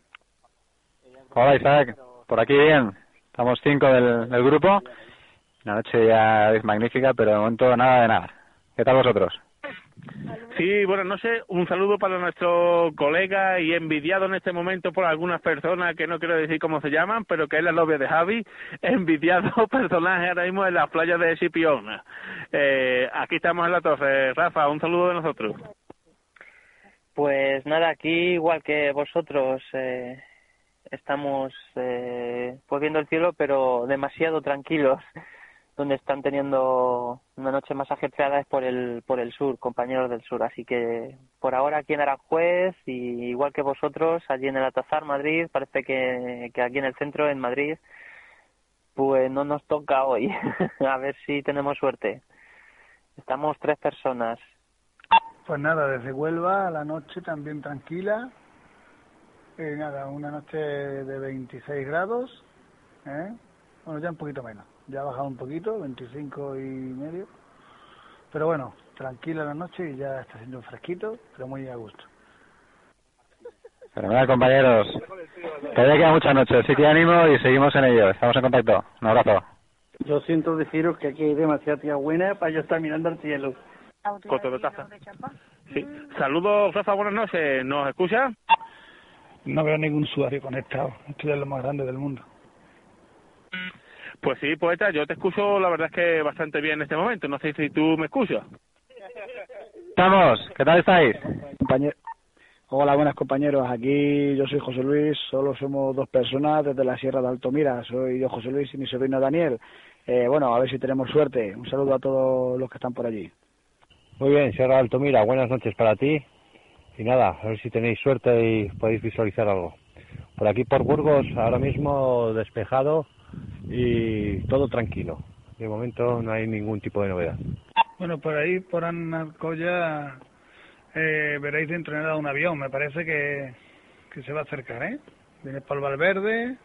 Hola Isaac, por aquí bien. Estamos cinco del, del grupo. La noche ya es magnífica, pero de momento nada de nada. ¿Qué tal vosotros? Sí, buenas noches. Un saludo para nuestro colega y envidiado en este momento por algunas personas que no quiero decir cómo se llaman, pero que es la novia de Javi, envidiado personaje ahora mismo en las playas de Sipiona. Eh, aquí estamos en la torre. Rafa, un saludo de nosotros. Pues nada, aquí igual que vosotros eh, estamos eh, pues viendo el cielo, pero demasiado tranquilos. Donde están teniendo una noche más ajetreada es por el por el sur, compañeros del sur. Así que por ahora aquí en Aranjuez y igual que vosotros allí en el Atazar Madrid, parece que, que aquí en el centro en Madrid pues no nos toca hoy. A ver si tenemos suerte. Estamos tres personas. Pues nada, desde Huelva la noche también tranquila. Eh, nada, una noche de 26 grados. ¿eh? Bueno, ya un poquito menos. Ya ha bajado un poquito, 25 y medio. Pero bueno, tranquila la noche y ya está siendo fresquito, pero muy a gusto. Fenomenal, compañeros. Todavía queda mucha noche, así que ánimo y seguimos en ello. Estamos en contacto. Un abrazo. Yo siento deciros que aquí hay demasiada tía buena para yo estar mirando al cielo. Coto de taza. Sí. Saludos, Rafa, buenas noches. ¿Nos escucha? No veo ningún usuario conectado. Estoy en lo más grande del mundo. Pues sí, poeta, yo te escucho la verdad es que bastante bien en este momento. No sé si tú me escuchas. Estamos. ¿Qué tal estáis? Compañe- Hola, buenas compañeros. Aquí yo soy José Luis. Solo somos dos personas desde la Sierra de Altomira. Soy yo, José Luis, y mi sobrino Daniel. Eh, bueno, a ver si tenemos suerte. Un saludo a todos los que están por allí. Muy bien, Sierra Altomira, buenas noches para ti. Y nada, a ver si tenéis suerte y podéis visualizar algo. Por aquí por Burgos, ahora mismo despejado, y todo tranquilo. De momento no hay ningún tipo de novedad. Bueno, por ahí, por Anarcoya, eh, veréis dentro de nada un avión. Me parece que, que se va a acercar, ¿eh? Viene el Valverde,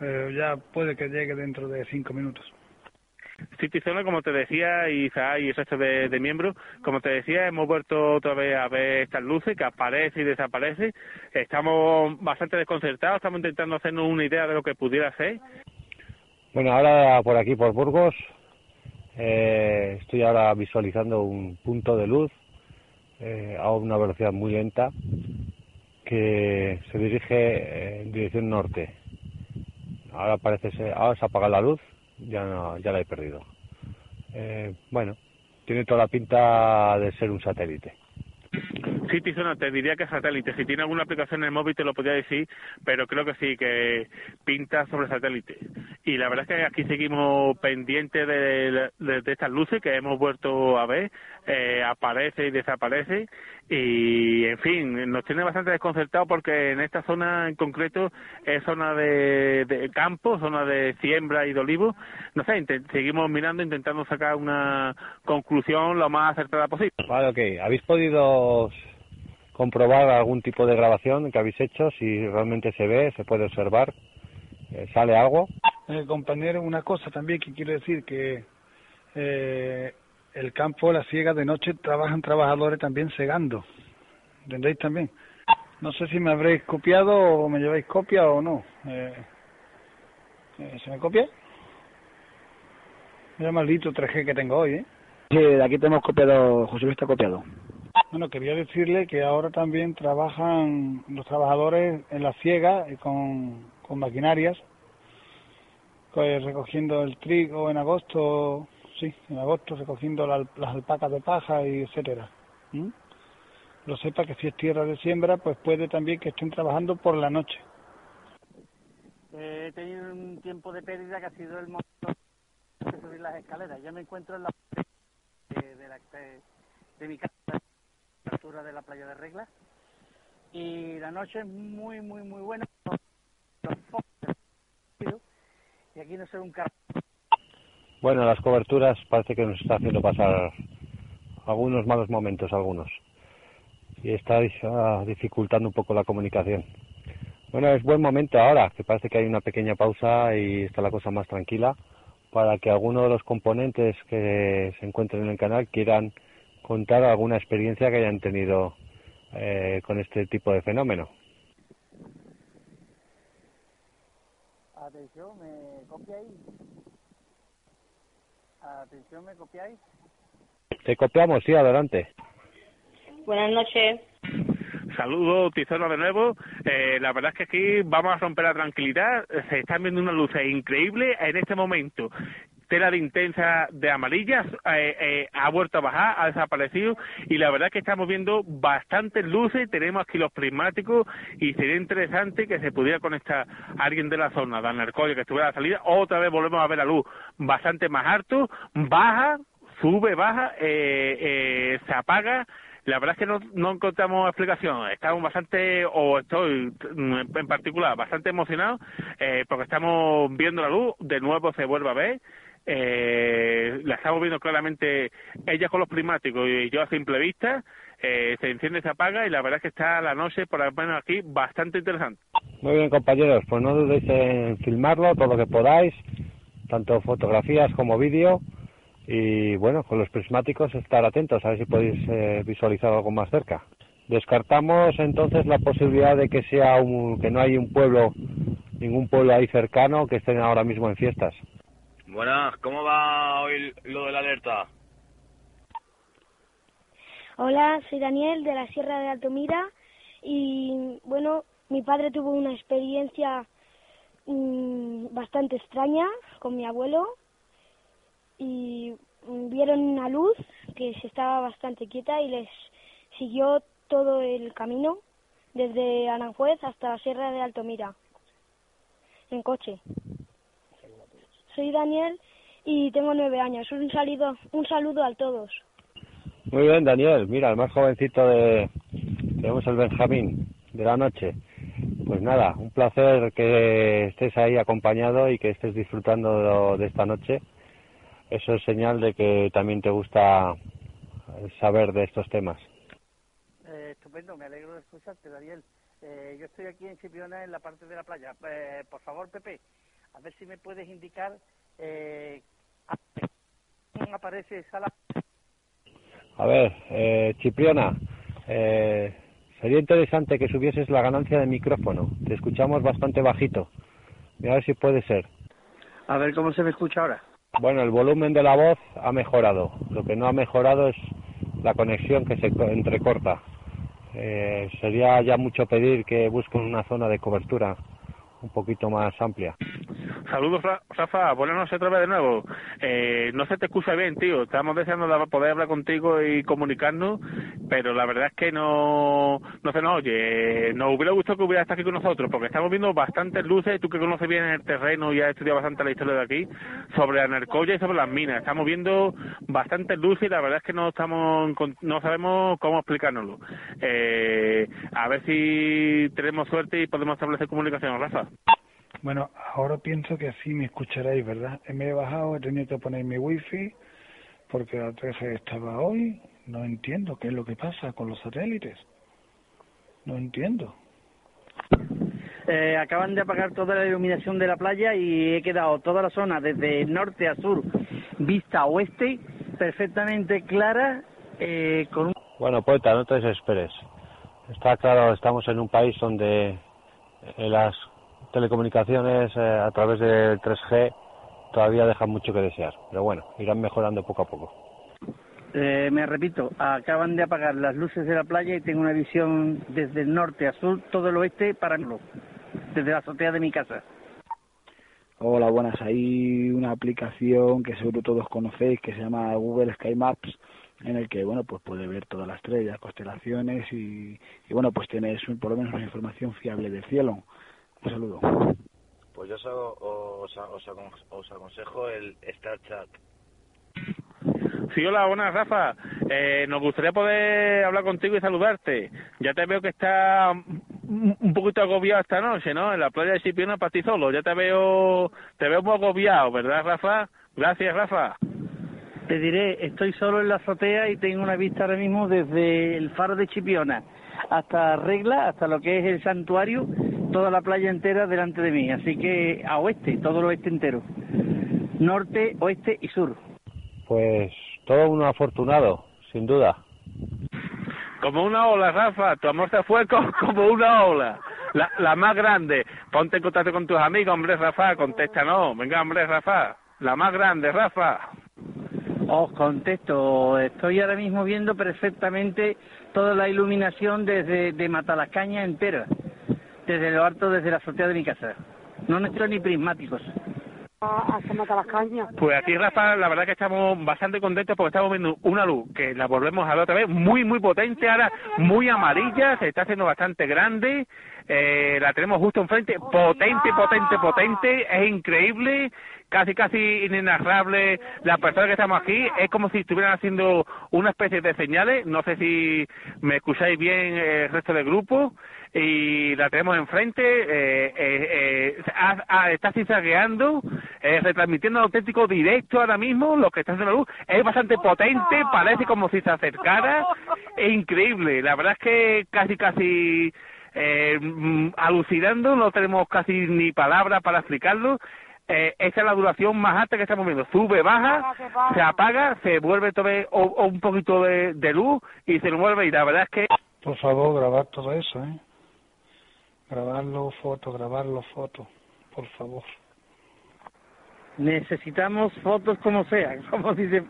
eh, ya puede que llegue dentro de cinco minutos. Sí, Tizona, como te decía, y y el resto de, de, miembros, como te decía, hemos vuelto otra vez a ver estas luces que aparece y desaparece. Estamos bastante desconcertados, estamos intentando hacernos una idea de lo que pudiera ser. Bueno, ahora por aquí, por Burgos, eh, estoy ahora visualizando un punto de luz eh, a una velocidad muy lenta que se dirige en dirección norte. Ahora parece ser, ahora se apaga la luz ya no, ya la he perdido. Eh, bueno, tiene toda la pinta de ser un satélite. Sí, Tizona, te diría que es satélite. Si tiene alguna aplicación en el móvil te lo podría decir, pero creo que sí, que pinta sobre satélite. Y la verdad es que aquí seguimos pendientes de, de, de estas luces que hemos vuelto a ver, eh, aparece y desaparece, y en fin, nos tiene bastante desconcertado porque en esta zona en concreto es zona de, de campo, zona de siembra y de olivo. No sé, seguimos mirando, intentando sacar una conclusión lo más acertada posible. Vale, ok. ¿Habéis podido comprobar algún tipo de grabación que habéis hecho? Si realmente se ve, se puede observar, eh, ¿sale algo? Eh, compañero, una cosa también que quiero decir que eh, el campo, la siega de noche, trabajan trabajadores también segando. ¿Entendéis también? No sé si me habréis copiado o me lleváis copia o no. Eh, ¿Se me copia? Mira maldito 3G que tengo hoy, ¿eh? Sí, de aquí tenemos copiado, José Luis está copiado. Bueno, quería decirle que ahora también trabajan los trabajadores en la siega y con, con maquinarias, pues, recogiendo el trigo en agosto, sí, en agosto, recogiendo la, las alpacas de paja y etcétera. ¿Mm? Lo sepa que si es tierra de siembra, pues puede también que estén trabajando por la noche. Eh, he tenido un tiempo de pérdida que ha sido el momento de subir las escaleras. Ya me encuentro en la de, de, la, de, de mi casa, a la altura de la playa de Regla. Y la noche es muy, muy, muy buena. Y aquí no ve un carro. Bueno, las coberturas parece que nos está haciendo pasar algunos malos momentos, algunos. Y está dificultando un poco la comunicación. Bueno, es buen momento ahora, que parece que hay una pequeña pausa y está la cosa más tranquila, para que alguno de los componentes que se encuentren en el canal quieran contar alguna experiencia que hayan tenido eh, con este tipo de fenómeno. Atención, ¿me copiáis? Atención, ¿me copiáis? Te copiamos, sí, adelante. Buenas noches. Saludos, Tizono, de nuevo. Eh, la verdad es que aquí vamos a romper la tranquilidad. Se están viendo una luz increíble en este momento. Tela de intensa de amarillas eh, eh, ha vuelto a bajar, ha desaparecido y la verdad es que estamos viendo bastantes luces. Tenemos aquí los prismáticos y sería interesante que se pudiera conectar alguien de la zona de Anarcoya que estuviera a la salida. Otra vez volvemos a ver la luz bastante más alto, baja, sube, baja, eh, eh, se apaga la verdad es que no, no encontramos explicación. Estamos bastante, o estoy en particular, bastante emocionado eh, porque estamos viendo la luz, de nuevo se vuelve a ver. Eh, la estamos viendo claramente ella con los prismáticos y yo a simple vista. Eh, se enciende, se apaga y la verdad es que está la noche, por lo menos aquí, bastante interesante. Muy bien, compañeros, pues no dudéis en filmarlo todo lo que podáis, tanto fotografías como vídeo y bueno, con los prismáticos estar atentos a ver si podéis eh, visualizar algo más cerca. Descartamos entonces la posibilidad de que sea un, que no hay un pueblo, ningún pueblo ahí cercano que estén ahora mismo en fiestas. Buenas, ¿cómo va hoy lo de la alerta? Hola, soy Daniel de la Sierra de Altomira y bueno, mi padre tuvo una experiencia mmm, bastante extraña con mi abuelo y vieron una luz que se estaba bastante quieta y les siguió todo el camino desde Aranjuez hasta la Sierra de Altomira en coche. Soy Daniel y tengo nueve años. Un saludo, un saludo a todos. Muy bien, Daniel. Mira, el más jovencito de tenemos el Benjamín de la noche. Pues nada, un placer que estés ahí acompañado y que estés disfrutando de, esta noche. Eso es señal de que también te gusta saber de estos temas. Eh, estupendo, me alegro de escucharte, Daniel. Eh, yo estoy aquí en Chipiona, en la parte de la playa. Eh, por favor, Pepe, a ver si me puedes indicar eh, ¿cómo aparece esa la- A ver, eh, Chipriona, eh, sería interesante que subieses la ganancia de micrófono. Te escuchamos bastante bajito. Mira a ver si puede ser. A ver cómo se me escucha ahora. Bueno, el volumen de la voz ha mejorado. Lo que no ha mejorado es la conexión que se co- entrecorta. Eh, sería ya mucho pedir que busquen una zona de cobertura un poquito más amplia. Saludos, Ra- Rafa. Buenas noches otra vez de nuevo. Eh, no se te escucha bien, tío. Estamos deseando de poder hablar contigo y comunicarnos, pero la verdad es que no, no se nos oye. Nos hubiera gustado que hubiera estado aquí con nosotros, porque estamos viendo bastantes luces, tú que conoces bien el terreno y has estudiado bastante la historia de aquí, sobre la narcoya y sobre las minas. Estamos viendo bastantes luces y la verdad es que no estamos, no sabemos cómo explicárnoslo. Eh, a ver si tenemos suerte y podemos establecer comunicación, Rafa. Bueno, ahora pienso que sí me escucharéis, ¿verdad? Me he bajado, he tenido que poner mi wifi porque la 13 estaba hoy. No entiendo qué es lo que pasa con los satélites. No entiendo. Eh, acaban de apagar toda la iluminación de la playa y he quedado toda la zona desde norte a sur, vista oeste, perfectamente clara, eh, con un... Bueno, poeta, no te desesperes. Está claro, estamos en un país donde eh, las telecomunicaciones eh, a través del 3G todavía dejan mucho que desear. Pero bueno, irán mejorando poco a poco. Eh, me repito, acaban de apagar las luces de la playa y tengo una visión desde el norte a sur, todo el oeste para mí, desde la azotea de mi casa. Hola, buenas. Hay una aplicación que seguro todos conocéis que se llama Google Sky Maps en el que, bueno, pues puede ver todas las estrellas, constelaciones y, y bueno, pues tienes un- por lo menos una información fiable del cielo. Un saludo. Pues yo os, hago- os, os, acon- os aconsejo el Star Chat. Sí, hola, buenas, Rafa. Eh, nos gustaría poder hablar contigo y saludarte. Ya te veo que está un un poquito agobiado esta noche, ¿no? En la playa de Chipiona para ti solo. Ya te veo, te veo muy agobiado, ¿verdad, Rafa? Gracias, Rafa. Te diré, estoy solo en la azotea y tengo una vista ahora mismo desde el faro de Chipiona hasta Regla, hasta lo que es el santuario, toda la playa entera delante de mí. Así que a oeste, todo el oeste entero. Norte, oeste y sur. Pues todo un afortunado, sin duda. Como una ola, Rafa. Tu amor se fue co- como una ola. La, la más grande. Ponte en contacto con tus amigos, hombre, Rafa. Contéstanos. Venga, hombre, Rafa. La más grande, Rafa. Os contesto, estoy ahora mismo viendo perfectamente toda la iluminación desde de Matalascaña entera, desde lo alto, desde la azotea de mi casa. No necesito ni prismáticos. hasta Matalascaña. Pues aquí, Rafa, la verdad que estamos bastante contentos porque estamos viendo una luz que la volvemos a ver otra vez, muy, muy potente, ahora muy amarilla, se está haciendo bastante grande, eh, la tenemos justo enfrente, potente, potente, potente, es increíble, casi, casi inenarrable la persona que estamos aquí, es como si estuvieran haciendo una especie de señales, no sé si me escucháis bien eh, el resto del grupo, y la tenemos enfrente, eh, eh, eh, ha- ha- está zigzagueando, eh, retransmitiendo en auténtico directo ahora mismo lo que está haciendo la luz. Es bastante potente, parece como si se acercara, es increíble. La verdad es que casi, casi eh, mm, alucinando, no tenemos casi ni palabras para explicarlo. Eh, esa es la duración más alta que estamos viendo. Sube, baja, se apaga, se vuelve todo de- o, o un poquito de, de luz y se vuelve y la verdad es que Por favor, grabar todo eso, ¿eh? Grabarlo, foto, grabarlo, foto. Por favor. Necesitamos fotos como sea, como dice.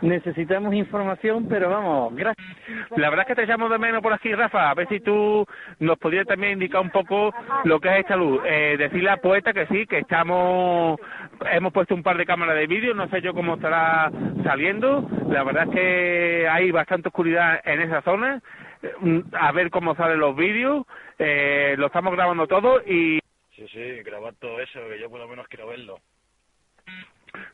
Necesitamos información, pero vamos, gracias. La verdad es que te echamos de menos por aquí, Rafa. A ver si tú nos podrías también indicar un poco lo que es esta luz. Eh, decirle a Poeta que sí, que estamos, hemos puesto un par de cámaras de vídeo, no sé yo cómo estará saliendo. La verdad es que hay bastante oscuridad en esa zona. Mm, A ver cómo salen los vídeos. Eh, lo estamos grabando todo y Sí, sí, grabar todo eso, que yo por lo menos quiero verlo.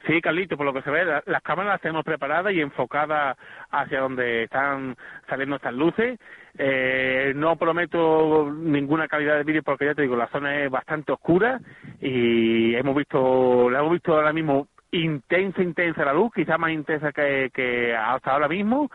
Sí, Carlito, por lo que se ve, la- las cámaras las tenemos preparadas y enfocadas hacia donde están saliendo estas luces. Eh, no prometo ninguna calidad de vídeo porque ya te digo, la zona es bastante oscura y hemos visto, la hemos visto ahora mismo intensa, intensa la luz, quizá más intensa que, que hasta ahora mismo,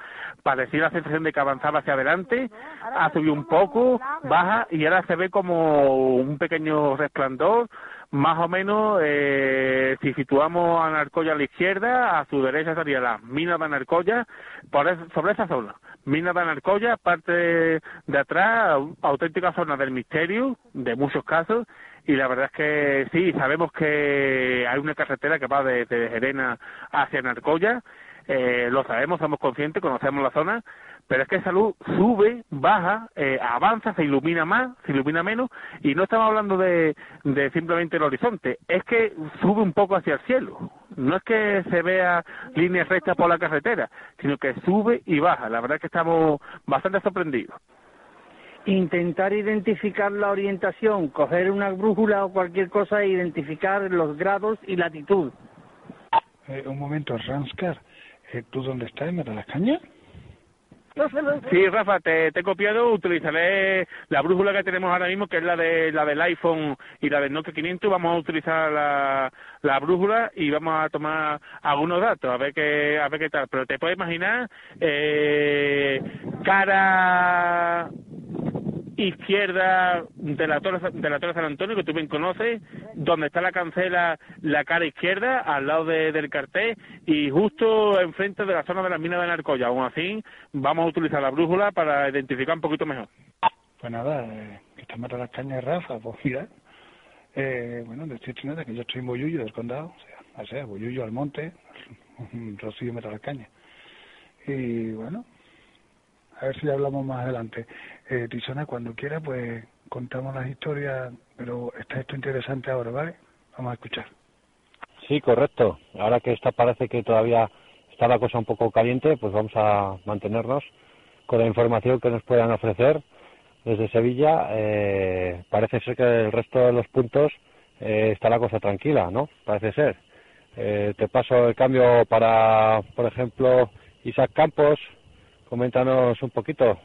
parecía la sensación de que avanzaba hacia adelante, ha subido un poco, baja y ahora se ve como un pequeño resplandor, más o menos, eh, si situamos a Narcoya a la izquierda, a su derecha estaría la mina de Narcoya, por es- sobre esa zona. Mina de Narcoya, parte de atrás, auténtica zona del misterio, de muchos casos, y la verdad es que sí, sabemos que hay una carretera que va de, de Gerena hacia Narcoya, eh, lo sabemos, somos conscientes, conocemos la zona, pero es que esa luz sube, baja, eh, avanza, se ilumina más, se ilumina menos, y no estamos hablando de, de simplemente el horizonte, es que sube un poco hacia el cielo. No es que se vea líneas rectas por la carretera, sino que sube y baja. La verdad es que estamos bastante sorprendidos. Intentar identificar la orientación, coger una brújula o cualquier cosa e identificar los grados y latitud. Eh, un momento, Ranskar, eh, ¿tú dónde estás? ¿En las Cañas? Sí, Rafa, te, te he copiado, utilizaré la brújula que tenemos ahora mismo, que es la de la del iPhone y la del Nokia 500, vamos a utilizar la, la brújula y vamos a tomar algunos datos, a ver qué, a ver qué tal. Pero te puedes imaginar, eh, cara izquierda de la Torre de la Torre San Antonio que tú bien conoces donde está la cancela la cara izquierda al lado de- del cartel y justo enfrente de la zona de las minas de Narcoya aún así vamos a utilizar la brújula para identificar un poquito mejor Pues nada, eh, que está en Mata las Cañas, Rafa, pues mira. Eh, bueno, decirte nada, que yo estoy en Boyullo del condado, o sea, o sea, Boyullo al monte, Rocío Mata las Cañas. Y bueno, a ver si hablamos más adelante. Eh, cuando quiera, pues contamos las historias, pero está esto interesante ahora, ¿vale? Vamos a escuchar. Sí, correcto. Ahora que esta parece que todavía está la cosa un poco caliente, pues vamos a mantenernos con la información que nos puedan ofrecer desde Sevilla. Eh, parece ser que el resto de los puntos eh, está la cosa tranquila, ¿no? Parece ser. Eh, te paso el cambio para, por ejemplo, Isaac Campos. Coméntanos un poquito.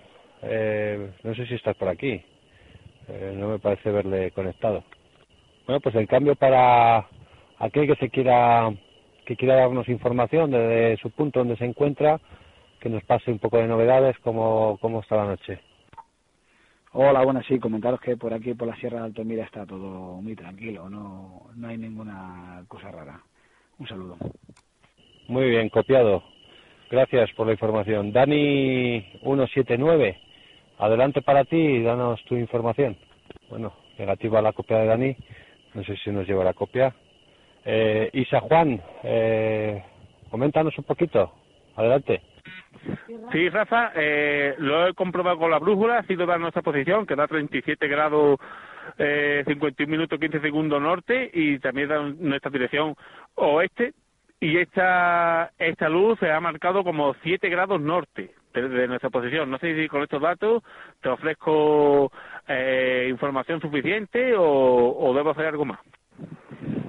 Eh, no sé si estás por aquí. Eh, no me parece verle conectado. Bueno, pues el cambio para aquel que se quiera que quiera darnos información desde su punto donde se encuentra, que nos pase un poco de novedades, cómo, cómo está la noche. Hola, bueno, sí, comentaros que por aquí, por la Sierra de Altomira, está todo muy tranquilo, no, no hay ninguna cosa rara. Un saludo. Muy bien, copiado. Gracias por la información. Dani179, adelante para ti, danos tu información. Bueno, negativa la copia de Dani, no sé si nos lleva la copia. Eh, Isa Juan, eh, coméntanos un poquito, adelante. Sí, Rafa, eh, lo he comprobado con la brújula, ha sido dar nuestra posición, que da 37 grados, eh, 51 minutos 15 segundos norte y también da nuestra dirección oeste. Y esta, esta luz se ha marcado como 7 grados norte de, nuestra posición. No sé si con estos datos te ofrezco eh, información suficiente o, o debo hacer algo más.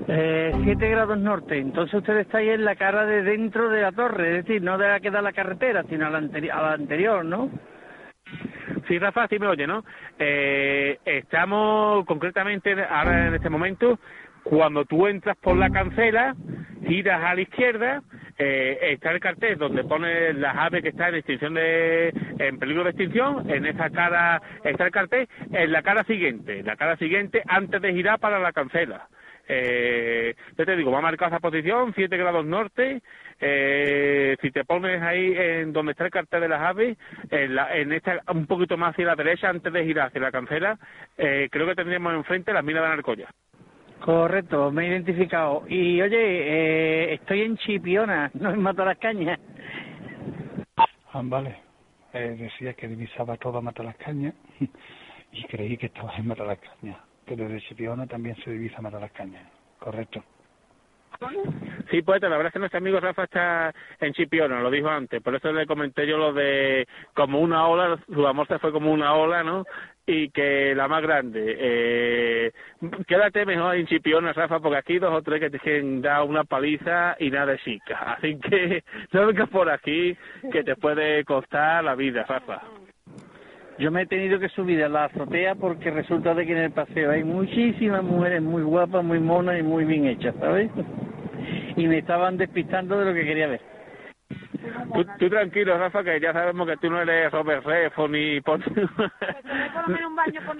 Eh, 7 grados norte, entonces usted está ahí en la cara de dentro de la torre, es decir, no de la que da la carretera, sino a la, anteri- a la anterior, ¿no? Sí, Rafa, sí me oye, ¿no? Eh, estamos concretamente ahora en este momento, cuando tú entras por la cancela, giras a la izquierda, eh, está el cartel donde pone las aves que están en extinción de, en peligro de extinción, en esa cara está el cartel, en la cara siguiente, la cara siguiente antes de girar para la cancela. Eh, yo te digo, va a marcar esa posición, 7 grados norte. Eh, si te pones ahí en donde está el cartel de las aves, en, la, en esta, un poquito más hacia la derecha, antes de girar hacia la cancela, eh, creo que tendríamos enfrente las minas de Narcoya. Correcto, me he identificado. Y oye, eh, estoy en Chipiona, no en Matalascañas. Ah, vale. Eh, decía que divisaba toda Mata las Cañas y creí que estabas en Mata las Cañas. Que desde Chipiona también se divisa Mata las Cañas. Correcto. Sí, poeta, la verdad es que nuestro amigo Rafa está en Chipiona, lo dijo antes, por eso le comenté yo lo de como una ola, su amor se fue como una ola, ¿no? Y que la más grande. Eh, quédate mejor en Chipiona, Rafa, porque aquí dos o tres que te quieren dar una paliza y nada de chica. Así que no vengas por aquí, que te puede costar la vida, Rafa. Yo me he tenido que subir a la azotea porque resulta de que en el paseo hay muchísimas mujeres muy guapas, muy monas y muy bien hechas, ¿sabes? Y me estaban despistando de lo que quería ver. Tú, tú tranquilo, Rafa, que ya sabemos que tú no eres Robert Redford ni por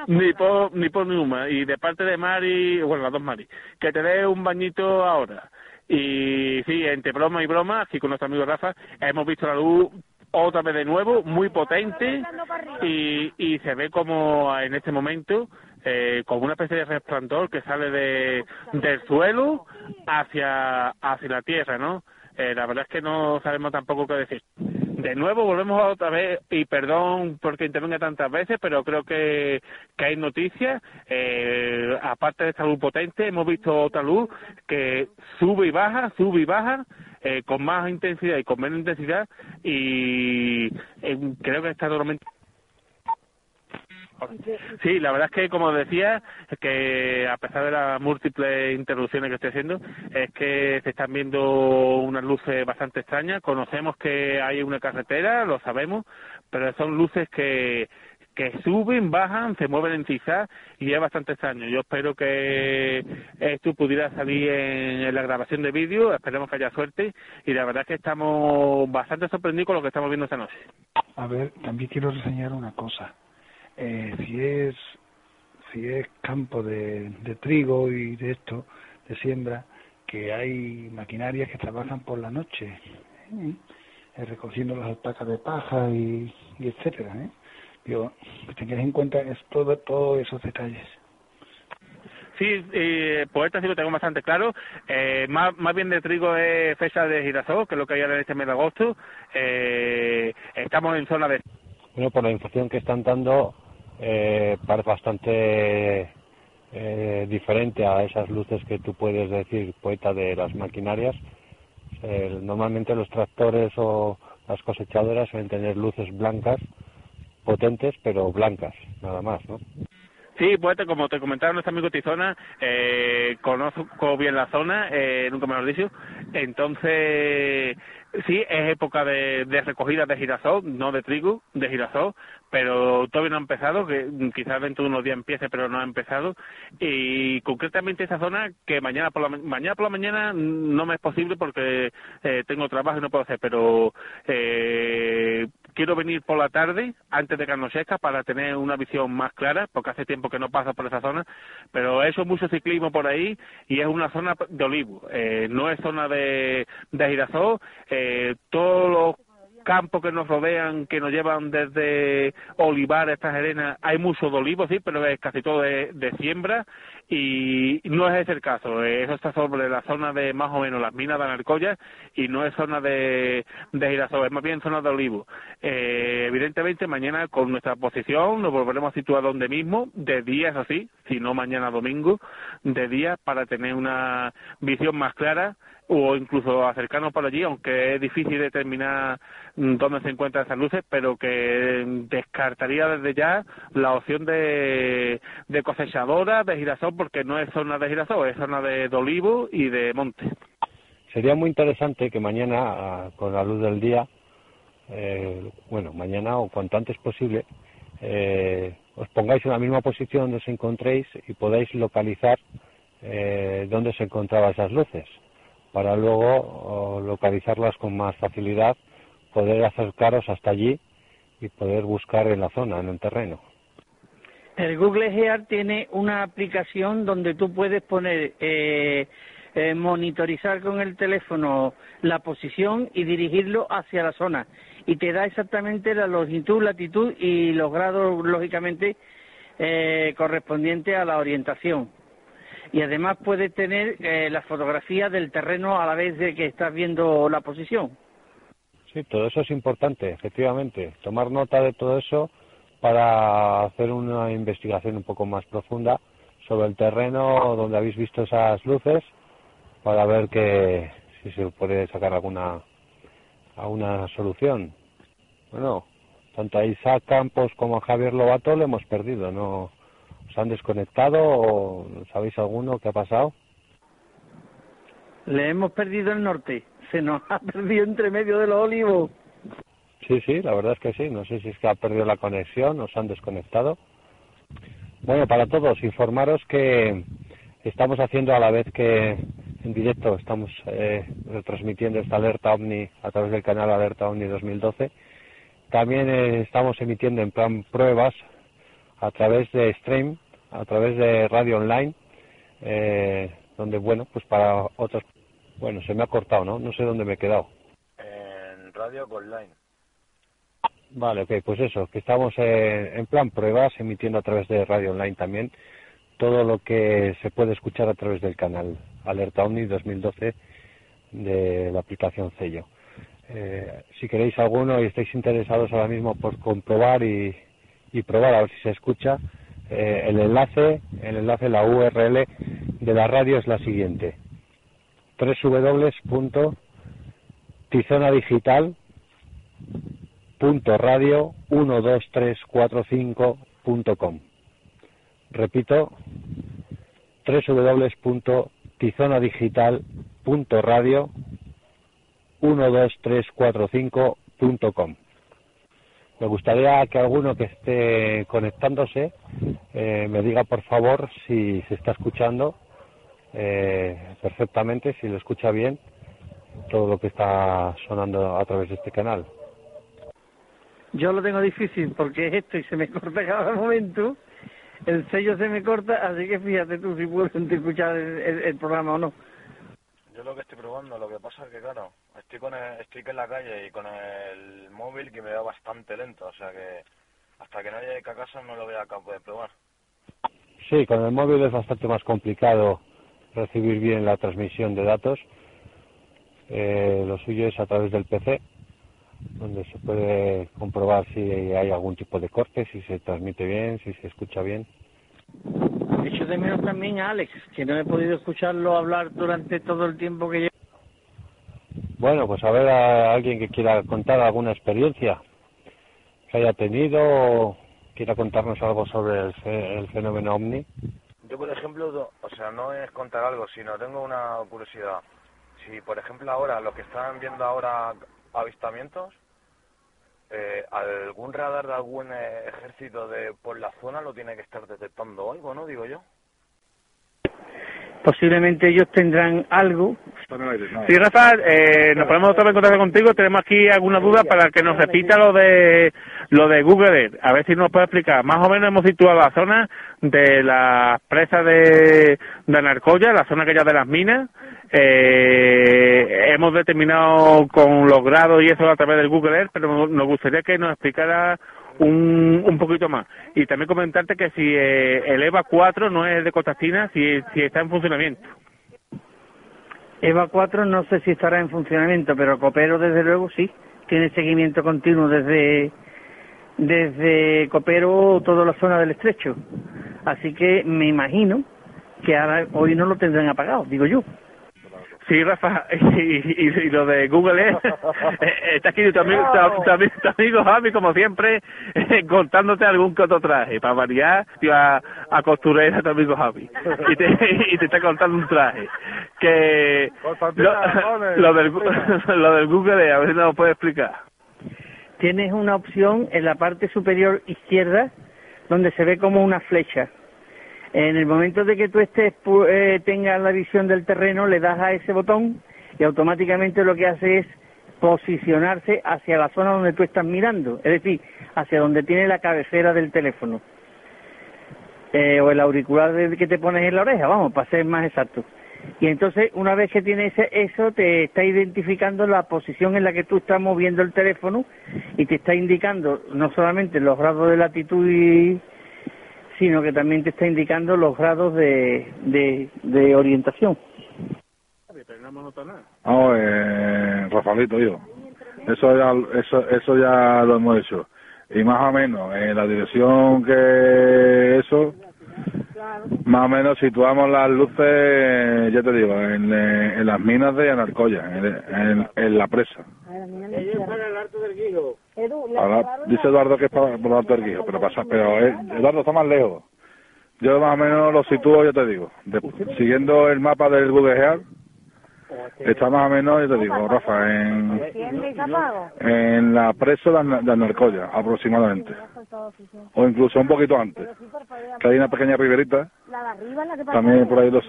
ni por ni por Numa y de parte de Mari, bueno, las dos Mari, que te dé un bañito ahora. Y sí, entre broma y broma, aquí con nuestro amigo Rafa, hemos visto la luz otra vez de nuevo, muy potente y, y se ve como en este momento eh, como una especie de resplandor que sale de, del suelo hacia, hacia la tierra, ¿no? Eh, la verdad es que no sabemos tampoco qué decir. De nuevo volvemos otra vez, y perdón porque intervenga tantas veces, pero creo que, que hay noticias. Eh, aparte de esta luz potente, hemos visto otra luz que sube y baja, sube y baja, eh, con más intensidad y con menos intensidad, y eh, creo que está totalmente Sí, la verdad es que, como decía, que a pesar de las múltiples interrupciones que estoy haciendo, es que se están viendo unas luces bastante extrañas. Conocemos que hay una carretera, lo sabemos, pero son luces que que suben, bajan, se mueven en zigzag y es bastante extraño. Yo espero que esto pudiera salir en, la grabación de vídeo, esperemos que haya suerte y la verdad es que estamos bastante sorprendidos con lo que estamos viendo esta noche. A ver, también quiero reseñar una cosa eh, si es si es campo de, de trigo y de esto de siembra que hay maquinarias que trabajan por la noche ¿eh? recogiendo las alpacas de paja y, y etcétera ¿eh? Digo, que tengáis en cuenta es todo todos esos detalles Sí, eh, por esta sí lo tengo bastante claro. Eh, más, más bien de trigo es fecha de girasol, que es lo que hay ahora en este mes de agosto. Eh, estamos en zona de... Bueno, por la información que están dando, eh, bastante eh, diferente a esas luces que tú puedes decir, poeta de las maquinarias. Eh, normalmente los tractores o las cosechadoras suelen tener luces blancas, potentes, pero blancas, nada más, ¿no? Sí, pues como te comentaba nuestro amigo Tizona, eh, conozco bien la zona, eh, nunca me lo dicho, entonces sí, es época de, de recogida de girasol, no de trigo, de girasol, pero todavía no ha empezado, que quizás dentro de unos días empiece, pero no ha empezado. Y concretamente esa zona que mañana por la, mañana por la mañana no me es posible porque eh, tengo trabajo y no puedo hacer, pero eh, quiero venir por la tarde antes de que anochezca para tener una visión más clara, porque hace tiempo que no pasa por esa zona, pero eso es mucho ciclismo por ahí y es una zona de olivo, eh, no es zona de, de girasol, eh, todos los campos que nos rodean, que nos llevan desde Olivar a estas arenas, hay mucho de olivos, sí, pero es casi todo de, de siembra y no es ese el caso. Eso está sobre la zona de más o menos las minas de Anarcoya y no es zona de, de girasol, es más bien zona de olivo. Eh, evidentemente, mañana con nuestra posición nos volveremos a situar donde mismo, de día, es así, si no mañana domingo, de día, para tener una visión más clara o incluso acercarnos por allí, aunque es difícil determinar dónde se encuentran esas luces, pero que descartaría desde ya la opción de, de cosechadora de girasol, porque no es zona de girasol, es zona de, olivo y de monte. Sería muy interesante que mañana, con la luz del día, eh, bueno, mañana o cuanto antes posible, eh, os pongáis en la misma posición donde os encontréis y podáis localizar eh, dónde se encontraban esas luces para luego localizarlas con más facilidad, poder acercaros hasta allí y poder buscar en la zona, en el terreno. El Google Earth tiene una aplicación donde tú puedes poner, eh, eh, monitorizar con el teléfono la posición y dirigirlo hacia la zona. Y te da exactamente la longitud, latitud y los grados, lógicamente, eh, correspondientes a la orientación. Y además puedes tener eh, la fotografía del terreno a la vez de que estás viendo la posición. Sí, todo eso es importante, efectivamente. Tomar nota de todo eso para hacer una investigación un poco más profunda sobre el terreno donde habéis visto esas luces para ver que si se puede sacar alguna alguna solución. Bueno, tanto a Isaac Campos como a Javier Lobato le hemos perdido, ¿no? ¿Os han desconectado o sabéis alguno qué ha pasado? Le hemos perdido el norte. Se nos ha perdido entre medio de los olivos. Sí, sí, la verdad es que sí. No sé si es que ha perdido la conexión, os han desconectado. Bueno, para todos, informaros que estamos haciendo a la vez que en directo estamos eh, retransmitiendo esta alerta OVNI a través del canal Alerta OVNI 2012. También eh, estamos emitiendo en plan pruebas a través de stream, a través de radio online, eh, donde, bueno, pues para otros... Bueno, se me ha cortado, ¿no? No sé dónde me he quedado. En radio online. Vale, ok, pues eso, que estamos eh, en plan pruebas, emitiendo a través de radio online también todo lo que se puede escuchar a través del canal Alerta Omni 2012 de la aplicación Cello. Eh, si queréis alguno y estáis interesados ahora mismo por comprobar y, y probar a ver si se escucha, eh, el enlace, el enlace, la URL de la radio es la siguiente: www.tizonadigital.radio12345.com. Repito, www.tizonadigital.radio12345.com. Me gustaría que alguno que esté conectándose eh, me diga por favor si se está escuchando eh, perfectamente, si lo escucha bien todo lo que está sonando a través de este canal. Yo lo tengo difícil porque es esto y se me corta cada momento. El sello se me corta, así que fíjate tú si puedes escuchar el, el- el programa o no. Yo lo que estoy probando, lo que pasa es que, claro, estoy con el, estoy en la calle y con el móvil que me va bastante lento, o sea que hasta que no llegue a casa no lo voy a de probar. Sí, con el móvil es bastante más complicado recibir bien la transmisión de datos. Eh, lo suyo es a través del PC, donde se puede comprobar si hay algún tipo de corte, si se transmite bien, si se escucha bien. Echo de menos también a Alex, que no he podido escucharlo hablar durante todo el tiempo que llevo. Bueno, pues a ver a alguien que quiera contar alguna experiencia que haya tenido o quiera contarnos algo sobre el, el fenómeno ovni. Yo, por ejemplo, o sea, no es contar algo, sino tengo una curiosidad. Si, por ejemplo, ahora, los que están viendo ahora avistamientos, eh, algún radar de algún eh, ejército de por la zona lo tiene que estar detectando algo, ¿no? Digo yo. Posiblemente ellos tendrán algo. Sí, Rafa, eh, nos ponemos otra vez en contacto contigo. Tenemos aquí alguna duda para que nos repita lo de lo de Google Earth. A ver si nos puede explicar. Más o menos hemos situado la zona de las presas de, de Anarcoya, la zona aquella de las minas. Eh, hemos determinado con los grados y eso a través del Google Earth, pero nos gustaría que nos explicara un, un poquito más. Y también comentarte que si eh, el EVA 4 no es de Cotastina, si, si está en funcionamiento. EVA 4 no sé si estará en funcionamiento, pero Copero desde luego sí. Tiene seguimiento continuo desde, desde Copero toda la zona del estrecho. Así que me imagino que ahora, hoy no lo tendrán apagado, digo yo. Sí, Rafa, y, y, y lo de Google es, eh, está aquí tu amigo, tu, tu ami- tu amigo Javi, como siempre, contándote algún que otro traje. Para variar, te iba a, a costurera tu amigo Javi. Y te, y te está contando un traje. Que lo, lo del, gu- lo del Google, a ver si nos lo puede explicar. Tienes una opción en la parte superior izquierda donde se ve como una flecha. En el momento de que tú estés eh, tengas la visión del terreno, le das a ese botón y automáticamente lo que hace es posicionarse hacia la zona donde tú estás mirando, es decir, hacia donde tiene la cabecera del teléfono. Eh, o el auricular que te pones en la oreja, vamos, para ser más exacto. Y entonces, una vez que tienes eso, te está identificando la posición en la que tú estás moviendo el teléfono y te está indicando no solamente los grados de latitud y sino que también te está indicando los grados de, de, de orientación. No, eh, Rafaelito, yo. Eso ya, eso, eso ya lo hemos hecho. Y más o menos, en la dirección que eso, más o menos situamos las luces, ya te digo, en, en las minas de Anarcoya, en, en, en la presa. Ellos están al alto del Guijo. Ahora, dice Eduardo que es para, por Alto del Guijo, pero pasa, pero eh, Eduardo está más lejos. Yo más o menos lo sitúo, yo te digo, de- siguiendo el mapa del Google Earth, está más o menos, yo te digo, Rafa, en, en la presa de, de Anarcoya, aproximadamente. O incluso un poquito antes. Que hay una pequeña riberita, también por ahí lo,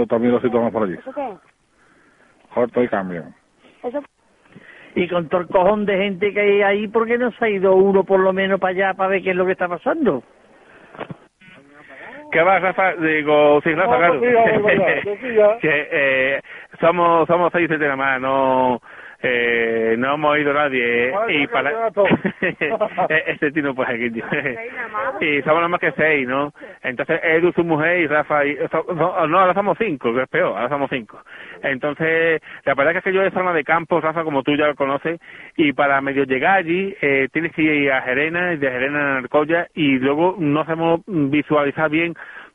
lo- también lo situamos por allí. Corto y cambio. Y con todo el cojón de gente que hay ahí, ¿por qué no se ha ido uno por lo menos para allá para ver qué es lo que está pasando? ¿Qué va, Rafa? Digo, sí, Rafa, claro. que eh, somos somos seis de nada más, no eh, no hemos oído nadie y para este tino pues aquí tío. y somos nada más que seis no entonces Edu su mujer y Rafa y no ahora somos cinco que es peor ahora somos cinco. Entonces la verdad es que yo de zona de campo Rafa como tú ya lo conoces y para medio llegar allí eh, tienes que ir a Jerena y de Jerena a Narcoya y luego no sabemos visualizar bien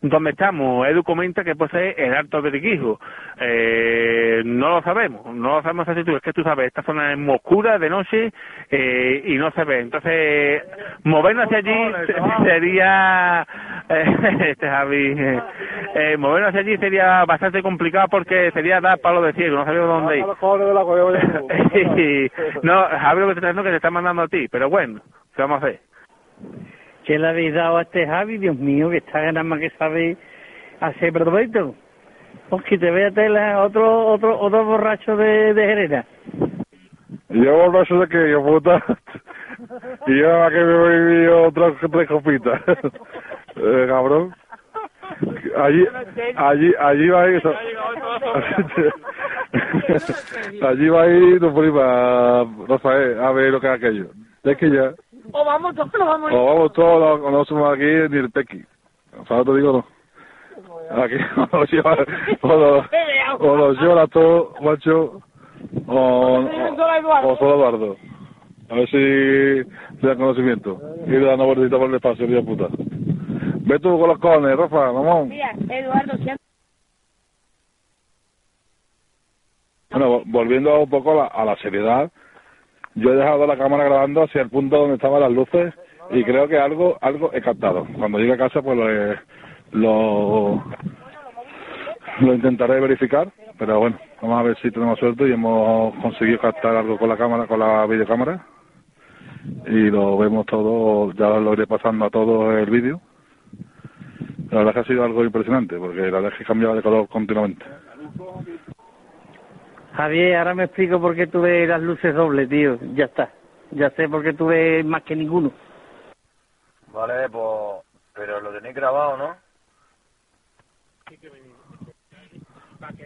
dónde estamos. Edu comenta que puede ser el Alto del Quijo. Eh, no lo sabemos, no lo sabemos si tú, es que tú sabes, esta zona es muy oscura de noche eh, y no se ve. Entonces, movernos hacia allí se- sería, eh, este Javi, eh, movernos hacia allí sería bastante complicado porque sería dar palo de ciego, no sabemos dónde ir. Y- no, Javi lo que te está diciendo que te está mandando a ti, pero bueno, ¿qué vamos a hacer? ¿Qué le habéis dado a este Javi? Dios mío, que está nada más que sabe hacer perfecto. Pues que te vea tela otro otro otro borracho de, de Jerena. Yo borracho de que yo puta. y yo nada que me bebí otras tres copitas. eh, cabrón. Allí, allí, allí va a ir. allí va a ir tu prima, Rafael, a ver lo que es aquello. Es que ya. O vamos todos, nos vamos. O vamos todos, no, no somos aquí ni el tequi. O sea, te digo no. Aquí o los lleva, o los lleva todo, macho, o, o, solo Eduardo. A ver si te da conocimiento. Y le dan una vueltita por el espacio, día puta. Ve tú con los cojones, Rafa, vamos. Mira, Eduardo, si Bueno, vo- volviendo un poco a la, a la seriedad, yo he dejado la cámara grabando hacia el punto donde estaban las luces y creo que algo algo he captado. Cuando llegue a casa, pues lo, lo, lo intentaré verificar, pero bueno, vamos a ver si tenemos suerte y hemos conseguido captar algo con la cámara, con la videocámara y lo vemos todo, ya lo iré pasando a todo el vídeo. La verdad es que ha sido algo impresionante, porque la verdad es que cambiaba de color continuamente. Javier, ahora me explico por qué tú ves las luces dobles, tío. Ya está. Ya sé por qué tú ves más que ninguno. Vale, pues, pero lo tenéis grabado, ¿no?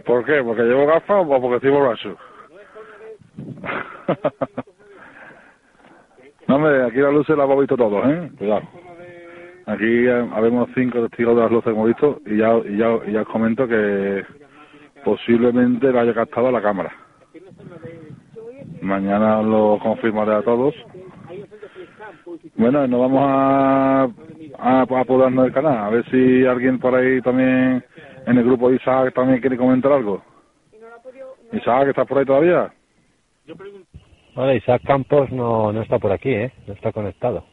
¿Por qué? ¿Porque llevo gafas o porque estoy borracho? no, hombre, aquí las luces las hemos visto todos, ¿eh? Cuidado. Aquí eh, habemos cinco testigos de las luces que hemos visto y ya, y ya, y ya os comento que posiblemente lo haya captado la cámara. Mañana lo confirmaré a todos. Bueno, nos vamos a, a, a apoderarnos del canal, a ver si alguien por ahí también en el grupo de Isaac también quiere comentar algo. Isaac, ¿estás por ahí todavía? Hola, Isaac Campos no, no está por aquí, ¿eh? No está conectado.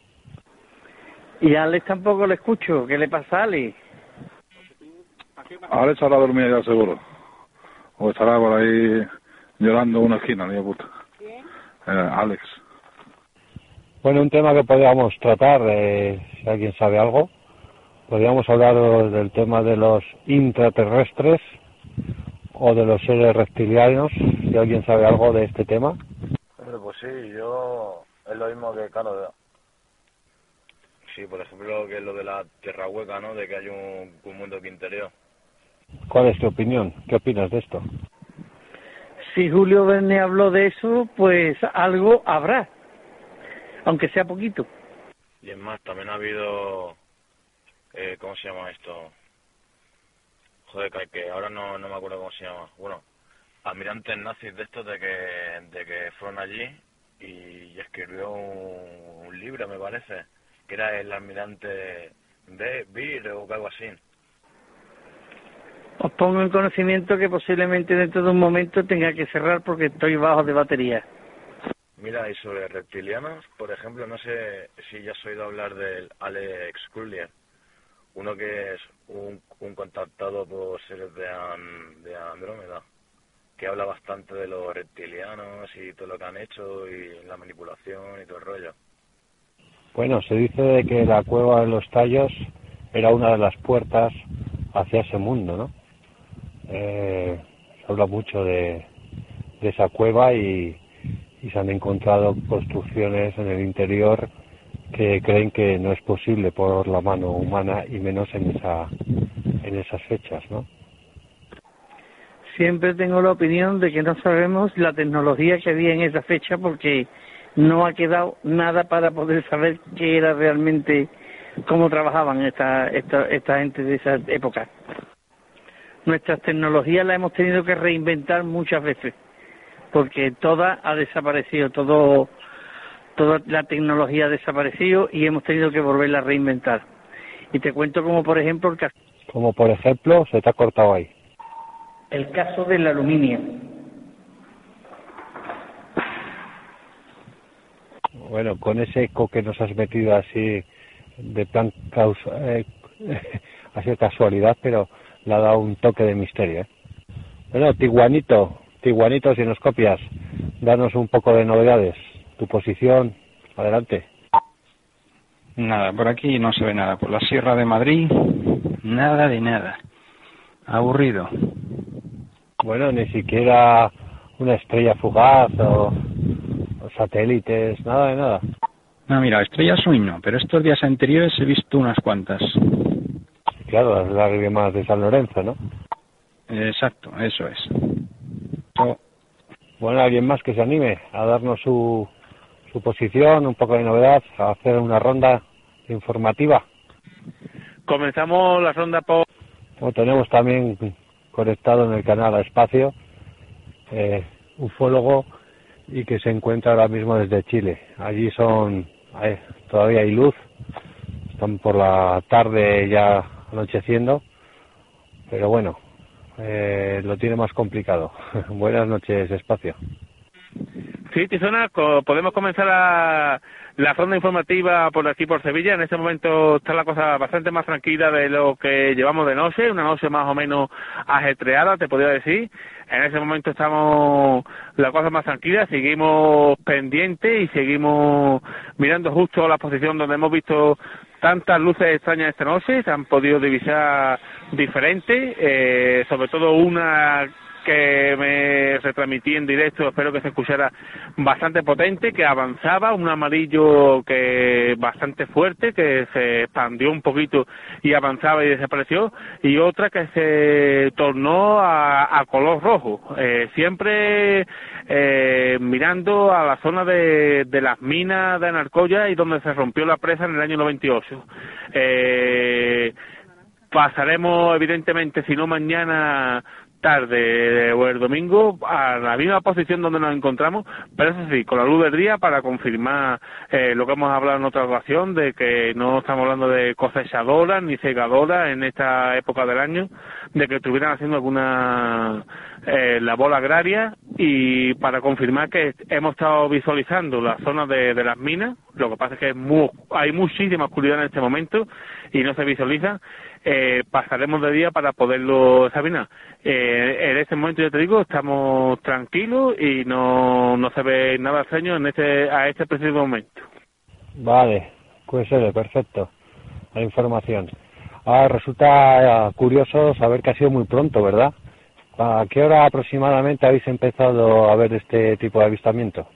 Y a Alex tampoco le escucho. ¿Qué le pasa a Alex? Ahora estará dormida ya seguro. O estará por ahí llorando una esquina, ni de puta. Eh, Alex. Bueno, un tema que podríamos tratar, eh, si alguien sabe algo, podríamos hablar del tema de los intraterrestres o de los seres reptilianos, si alguien sabe algo de este tema. Hombre, pues sí, yo es lo mismo que, claro, sí, por ejemplo, que es lo de la tierra hueca, ¿no? De que hay un, un mundo quintereo. ¿Cuál es tu opinión? ¿Qué opinas de esto? Si Julio Verne habló de eso, pues algo habrá. Aunque sea poquito. Y es más, también ha habido, eh, ¿cómo se llama esto? Joder, que, que ahora no, no me acuerdo cómo se llama. Bueno, almirantes nazis de estos de que, de que fueron allí y escribió un, un libro, me parece, que era el almirante de Beer o algo así. Os pongo en conocimiento que posiblemente dentro de un momento tenga que cerrar porque estoy bajo de batería. Mira, y sobre reptilianos, por ejemplo, no sé si ya has oído hablar del Alex Kullier, uno que es un, un contactado por seres de, An- de Andrómeda, que habla bastante de los reptilianos y todo lo que han hecho y la manipulación y todo el rollo. Bueno, se dice de que la cueva de los tallos era una de las puertas hacia ese mundo, ¿no? Eh, se habla mucho de, esa cueva y, y se han encontrado construcciones en el interior que creen que no es posible por la mano humana y menos en esa en esas fechas, ¿no? Siempre tengo la opinión de que no sabemos la tecnología que había en esa fecha porque no ha quedado nada para poder saber qué era realmente, cómo trabajaban esta, esta, esta gente de esa época. Nuestras tecnologías las hemos tenido que reinventar muchas veces porque toda ha desaparecido, todo, toda la tecnología ha desaparecido y hemos tenido que volverla a reinventar. Y te cuento como por ejemplo el caso, Como por ejemplo, se te ha cortado ahí. el caso del aluminio. Bueno, con ese eco que nos has metido así de plan causa, eh, ha sido casualidad, pero le ha dado un toque de misterio. ¿eh? Bueno, Tiguanito, Tiguanito, si nos copias, danos un poco de novedades. Tu posición, adelante. Nada, por aquí no se ve nada. Por la Sierra de Madrid, nada de nada. Aburrido. Bueno, ni siquiera una estrella fugaz o, o satélites, nada de nada. No, mira, estrellas hoy no, pero estos días anteriores he visto unas cuantas. Claro, las lágrimas de San Lorenzo, ¿no? Exacto, eso es. Bueno, alguien más que se anime a darnos su, su posición, un poco de novedad, a hacer una ronda informativa. Comenzamos la ronda por... Como tenemos también conectado en el canal a Espacio, eh, ufólogo, y que se encuentra ahora mismo desde Chile. Allí son, eh, todavía hay luz, están por la tarde ya anocheciendo, pero bueno, eh, lo tiene más complicado. Buenas noches, Espacio. Sí, Tizona, podemos comenzar la, la ronda informativa por aquí, por Sevilla. En este momento está la cosa bastante más tranquila de lo que llevamos de noche, una noche más o menos ajetreada, te podría decir. En ese momento estamos la cosa más tranquila, seguimos pendientes y seguimos mirando justo la posición donde hemos visto tantas luces extrañas esta noche, se han podido divisar diferentes, eh, sobre todo una que me retransmití en directo, espero que se escuchara bastante potente, que avanzaba, un amarillo que bastante fuerte, que se expandió un poquito y avanzaba y desapareció, y otra que se tornó a, a color rojo, eh, siempre eh, mirando a la zona de, de las minas de Anarcoya y donde se rompió la presa en el año 98. Eh, pasaremos evidentemente, si no mañana tarde o el domingo a la misma posición donde nos encontramos, pero eso sí, con la luz del día para confirmar eh, lo que hemos hablado en otra ocasión de que no estamos hablando de cosechadoras ni segadoras en esta época del año, de que estuvieran haciendo alguna eh, labor agraria y para confirmar que hemos estado visualizando la zona de, las minas, lo que pasa es que hay muchísima oscuridad en este momento y no se visualiza, eh, pasaremos de día para poderlo examinar. Eh, en este momento, ya te digo, estamos tranquilos y no, no se ve nada extraño en este, a este preciso momento. Vale, QSL, perfecto. La información. Ahora resulta eh, curioso saber que ha sido muy pronto, ¿verdad? ¿A qué hora aproximadamente habéis empezado a ver este tipo de avistamiento?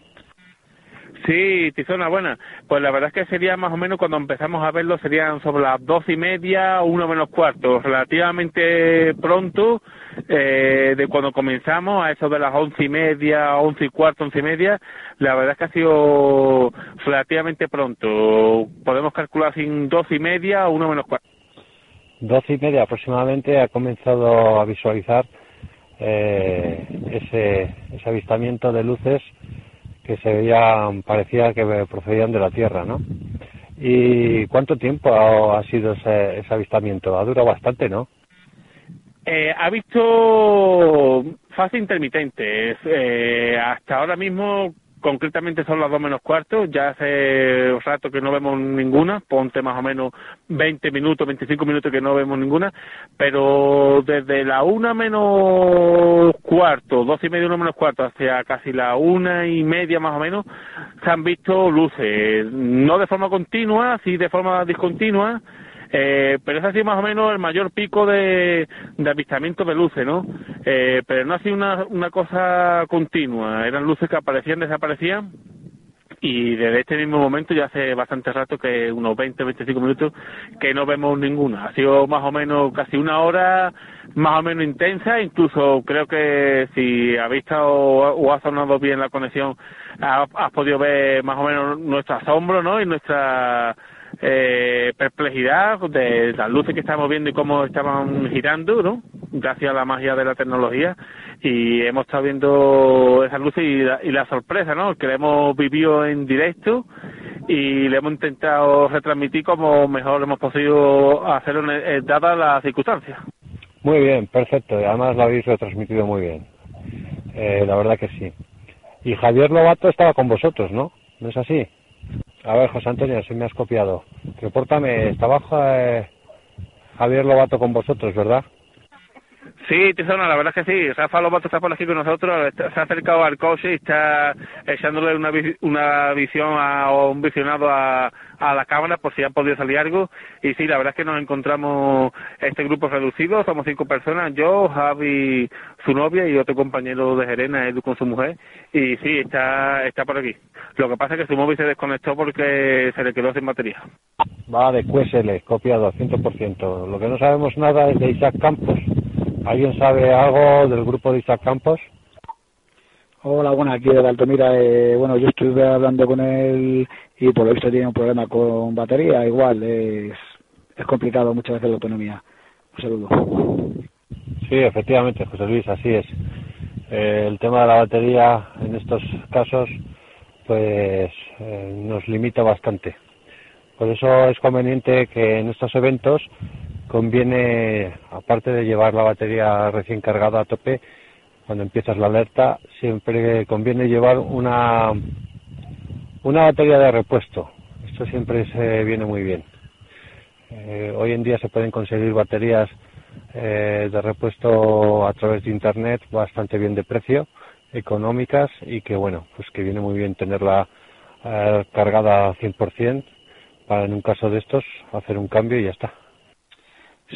Sí, Tizona, buena. Pues la verdad es que sería más o menos cuando empezamos a verlo, serían sobre las doce y media, uno menos cuarto, relativamente pronto, eh, de cuando comenzamos, a eso de las once y media, once y cuarto, once y media, la verdad es que ha sido relativamente pronto. Podemos calcular sin doce y media, uno menos cuarto. Doce y media aproximadamente ha comenzado a visualizar eh, ese, ese avistamiento de luces que se veían, parecía que procedían de la Tierra, ¿no? ¿Y cuánto tiempo ha, sido ese, ese avistamiento? Ha durado bastante, ¿no? Eh, ha visto fase intermitente. Eh, hasta ahora mismo concretamente son las dos menos cuarto, ya hace rato que no vemos ninguna, ponte más o menos 20 minutos, 25 minutos que no vemos ninguna, pero desde la una menos cuarto, dos y media, una menos cuarto, hacia casi la una y media más o menos, se han visto luces, no de forma continua, sí de forma discontinua, eh, pero es así más o menos el mayor pico de, de avistamiento de luces, ¿no? Eh, pero no ha sido una, una cosa continua, eran luces que aparecían, desaparecían y desde este mismo momento ya hace bastante rato que unos 20 25 minutos que no vemos ninguna. Ha sido más o menos casi una hora más o menos intensa incluso creo que si ha visto o, ha sonado bien la conexión has podido ver más o menos nuestro asombro no y nuestra eh, perplejidad de las luces que estamos viendo y cómo estaban girando, ¿no? Gracias a la magia de la tecnología y hemos estado viendo esas luces y la, y la sorpresa, ¿no? Que la hemos vivido en directo y le hemos intentado retransmitir como mejor hemos podido hacerlo en, dadas las circunstancias. Muy bien, perfecto. Además lo habéis retransmitido muy bien. Eh, la verdad que sí. Y Javier Lobato estaba con vosotros, ¿no? ¿No es así? A ver, José Antonio, si me has copiado. Repórtame, estaba eh, Javier Lobato con vosotros, ¿verdad? Sí, Tizona, la verdad es que sí. Rafa Lobato está por aquí con nosotros, se ha acercado al coche y está echándole una, una visión a, o un visionado a, a la cámara por si ha podido salir algo. Y sí, la verdad es que nos encontramos este grupo reducido, somos cinco personas, yo, Javi, su novia y otro compañero de Gerena, Edu con su mujer. Y sí, está, está por aquí. Lo que pasa es que su móvil se desconectó porque se le quedó sin batería. Va de QSL, copiado al 100%. Lo que no sabemos nada es de Isaac Campos. ¿Alguien sabe algo del grupo de Isaac Campos? Hola, bueno, aquí de Altomira. Eh, bueno, yo estuve hablando con él y por lo visto tiene un problema con batería. Igual, es, es complicado muchas veces la autonomía. Un saludo. Sí, efectivamente, José Luis, así es. Eh, el tema de la batería en estos casos, pues eh, nos limita bastante. Por eso es conveniente que en estos eventos conviene, aparte de llevar la batería recién cargada a tope, cuando empiezas la alerta, siempre conviene llevar una, una batería de repuesto. Esto siempre se viene muy bien. Eh, hoy en día se pueden conseguir baterías eh, de repuesto a través de internet bastante bien de precio, económicas y que bueno, pues que viene muy bien tenerla eh, cargada al 100% para en un caso de estos hacer un cambio y ya está.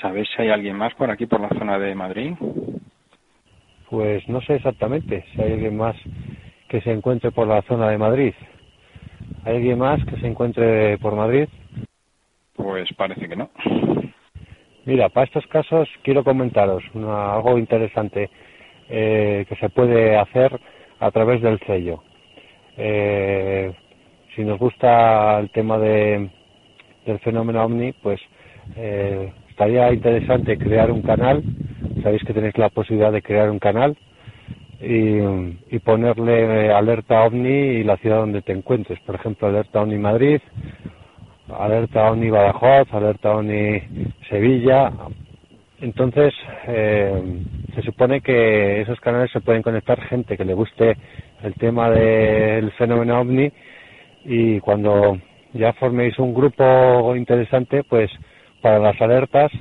¿Sabéis si hay alguien más por aquí, por la zona de Madrid? Pues no sé exactamente si hay alguien más que se encuentre por la zona de Madrid. ¿Hay alguien más que se encuentre por Madrid? Pues parece que no. Mira, para estos casos quiero comentaros una- algo interesante eh, que se puede hacer a través del sello. Eh, si nos gusta el tema de, del fenómeno ovni, pues eh, estaría interesante crear un canal. Sabéis que tenéis la posibilidad de crear un canal y, ponerle alerta ovni y la ciudad donde te encuentres. Por ejemplo, alerta ovni Madrid, alerta ONI Badajoz, alerta ONI Sevilla. Entonces, eh, se supone que esos canales se pueden conectar gente que le guste el tema del fenómeno ovni y cuando ya forméis un grupo interesante, pues para las alertas,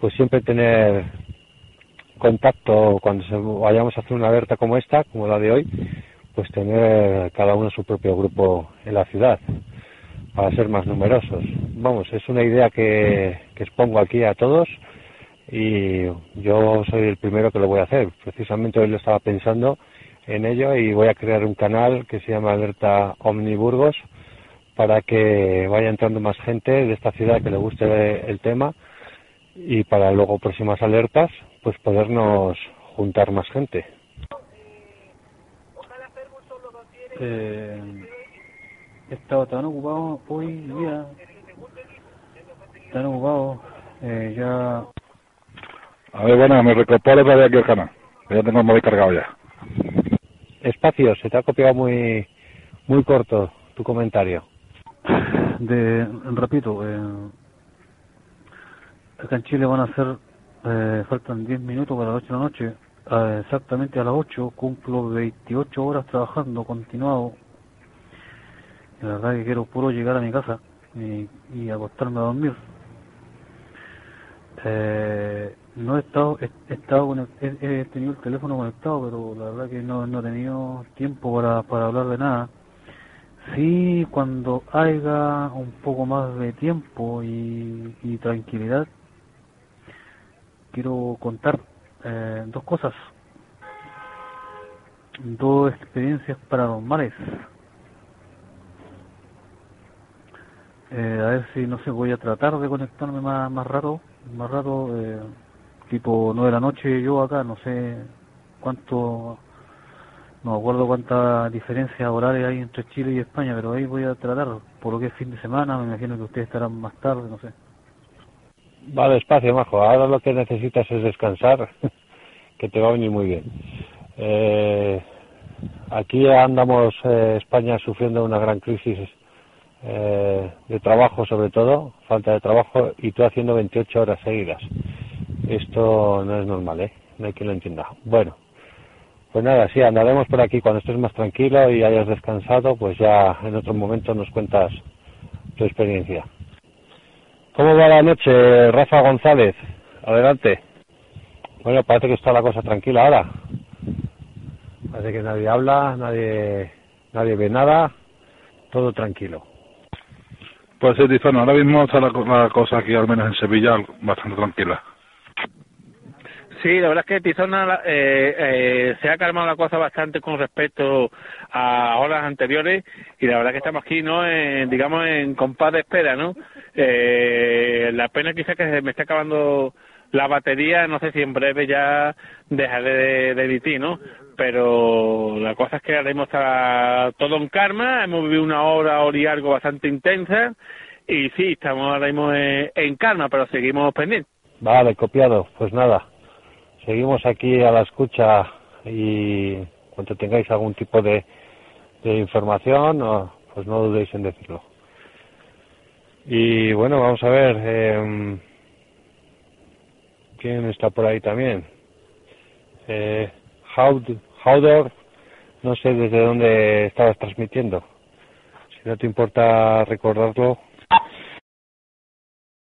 pues siempre tener contacto cuando se- vayamos a hacer una alerta como esta, como la de hoy, pues tener cada uno su propio grupo en la ciudad para ser más numerosos. Vamos, es una idea que, que expongo aquí a todos y yo soy el primero que lo voy a hacer. Precisamente hoy lo estaba pensando en ello y voy a crear un canal que se llama Alerta Omniburgos para que vaya entrando más gente de esta ciudad que le guste el tema y para luego próximas alertas pues podernos juntar más gente. Eh, he estado tan ocupado hoy día, tan ocupado, eh, ya A ver, bueno, me recoporo otra vez aquí el canal. que Ya tengo el móvil cargado ya. Espacio, se te ha copiado muy muy corto tu comentario. De, repito, eh, acá en Chile van a ser, eh, faltan 10 minutos para las 8 de la noche, eh, exactamente a las 8 cumplo 28 horas trabajando continuado La verdad que quiero puro llegar a mi casa y, y acostarme a dormir. Eh, no he estado, he, he he, he tenido el teléfono conectado, pero la verdad que no, no he tenido tiempo para, para hablar de nada. Sí, cuando haya un poco más de tiempo y, tranquilidad, quiero contar eh, dos cosas, dos experiencias paranormales. Eh, a ver si no sé, voy a tratar de conectarme más, más rato, más rato, eh, tipo nueve de la noche yo acá, no sé cuánto, no acuerdo cuánta diferencia horaria hay entre Chile y España, pero ahí voy a tratar, por lo que es fin de semana, me imagino que ustedes estarán más tarde, no sé. Va despacio, majo. Ahora lo que necesitas es descansar, que te va a venir muy bien. Eh, aquí andamos, eh, España, sufriendo una gran crisis eh, de trabajo, sobre todo, falta de trabajo, y tú haciendo 28 horas seguidas. Esto no es normal, ¿eh? No hay quien lo entienda. Bueno, pues nada, sí, andaremos por aquí cuando estés más tranquilo y hayas descansado, pues ya en otro momento nos cuentas tu experiencia. ¿Cómo va la noche, Rafa González? Adelante. Bueno, parece que está la cosa tranquila ahora. Parece que nadie habla, nadie, nadie ve nada, todo tranquilo. Pues sí, Tizono, ahora mismo está la, la cosa aquí, al menos en Sevilla, bastante tranquila. Sí, la verdad es que Tizona eh, eh, se ha calmado la cosa bastante con respecto a horas anteriores y la verdad que estamos aquí, ¿no? En, digamos en compás de espera, ¿no? Eh, la pena quizá que se me está acabando la batería, no sé si en breve ya dejaré de, de ¿no? Pero la cosa es que está todo en calma, hemos vivido una hora, hora y algo bastante intensa y sí, estamos ahora mismo en, en calma, pero seguimos pendientes. Vale, copiado. Pues nada, seguimos aquí a la escucha y cuando tengáis algún tipo de, de información, pues no dudéis en decirlo. Y bueno, vamos a ver. Eh, ¿Quién está por ahí también? Eh, Haudor, no sé desde dónde estabas transmitiendo. Si no te importa recordarlo,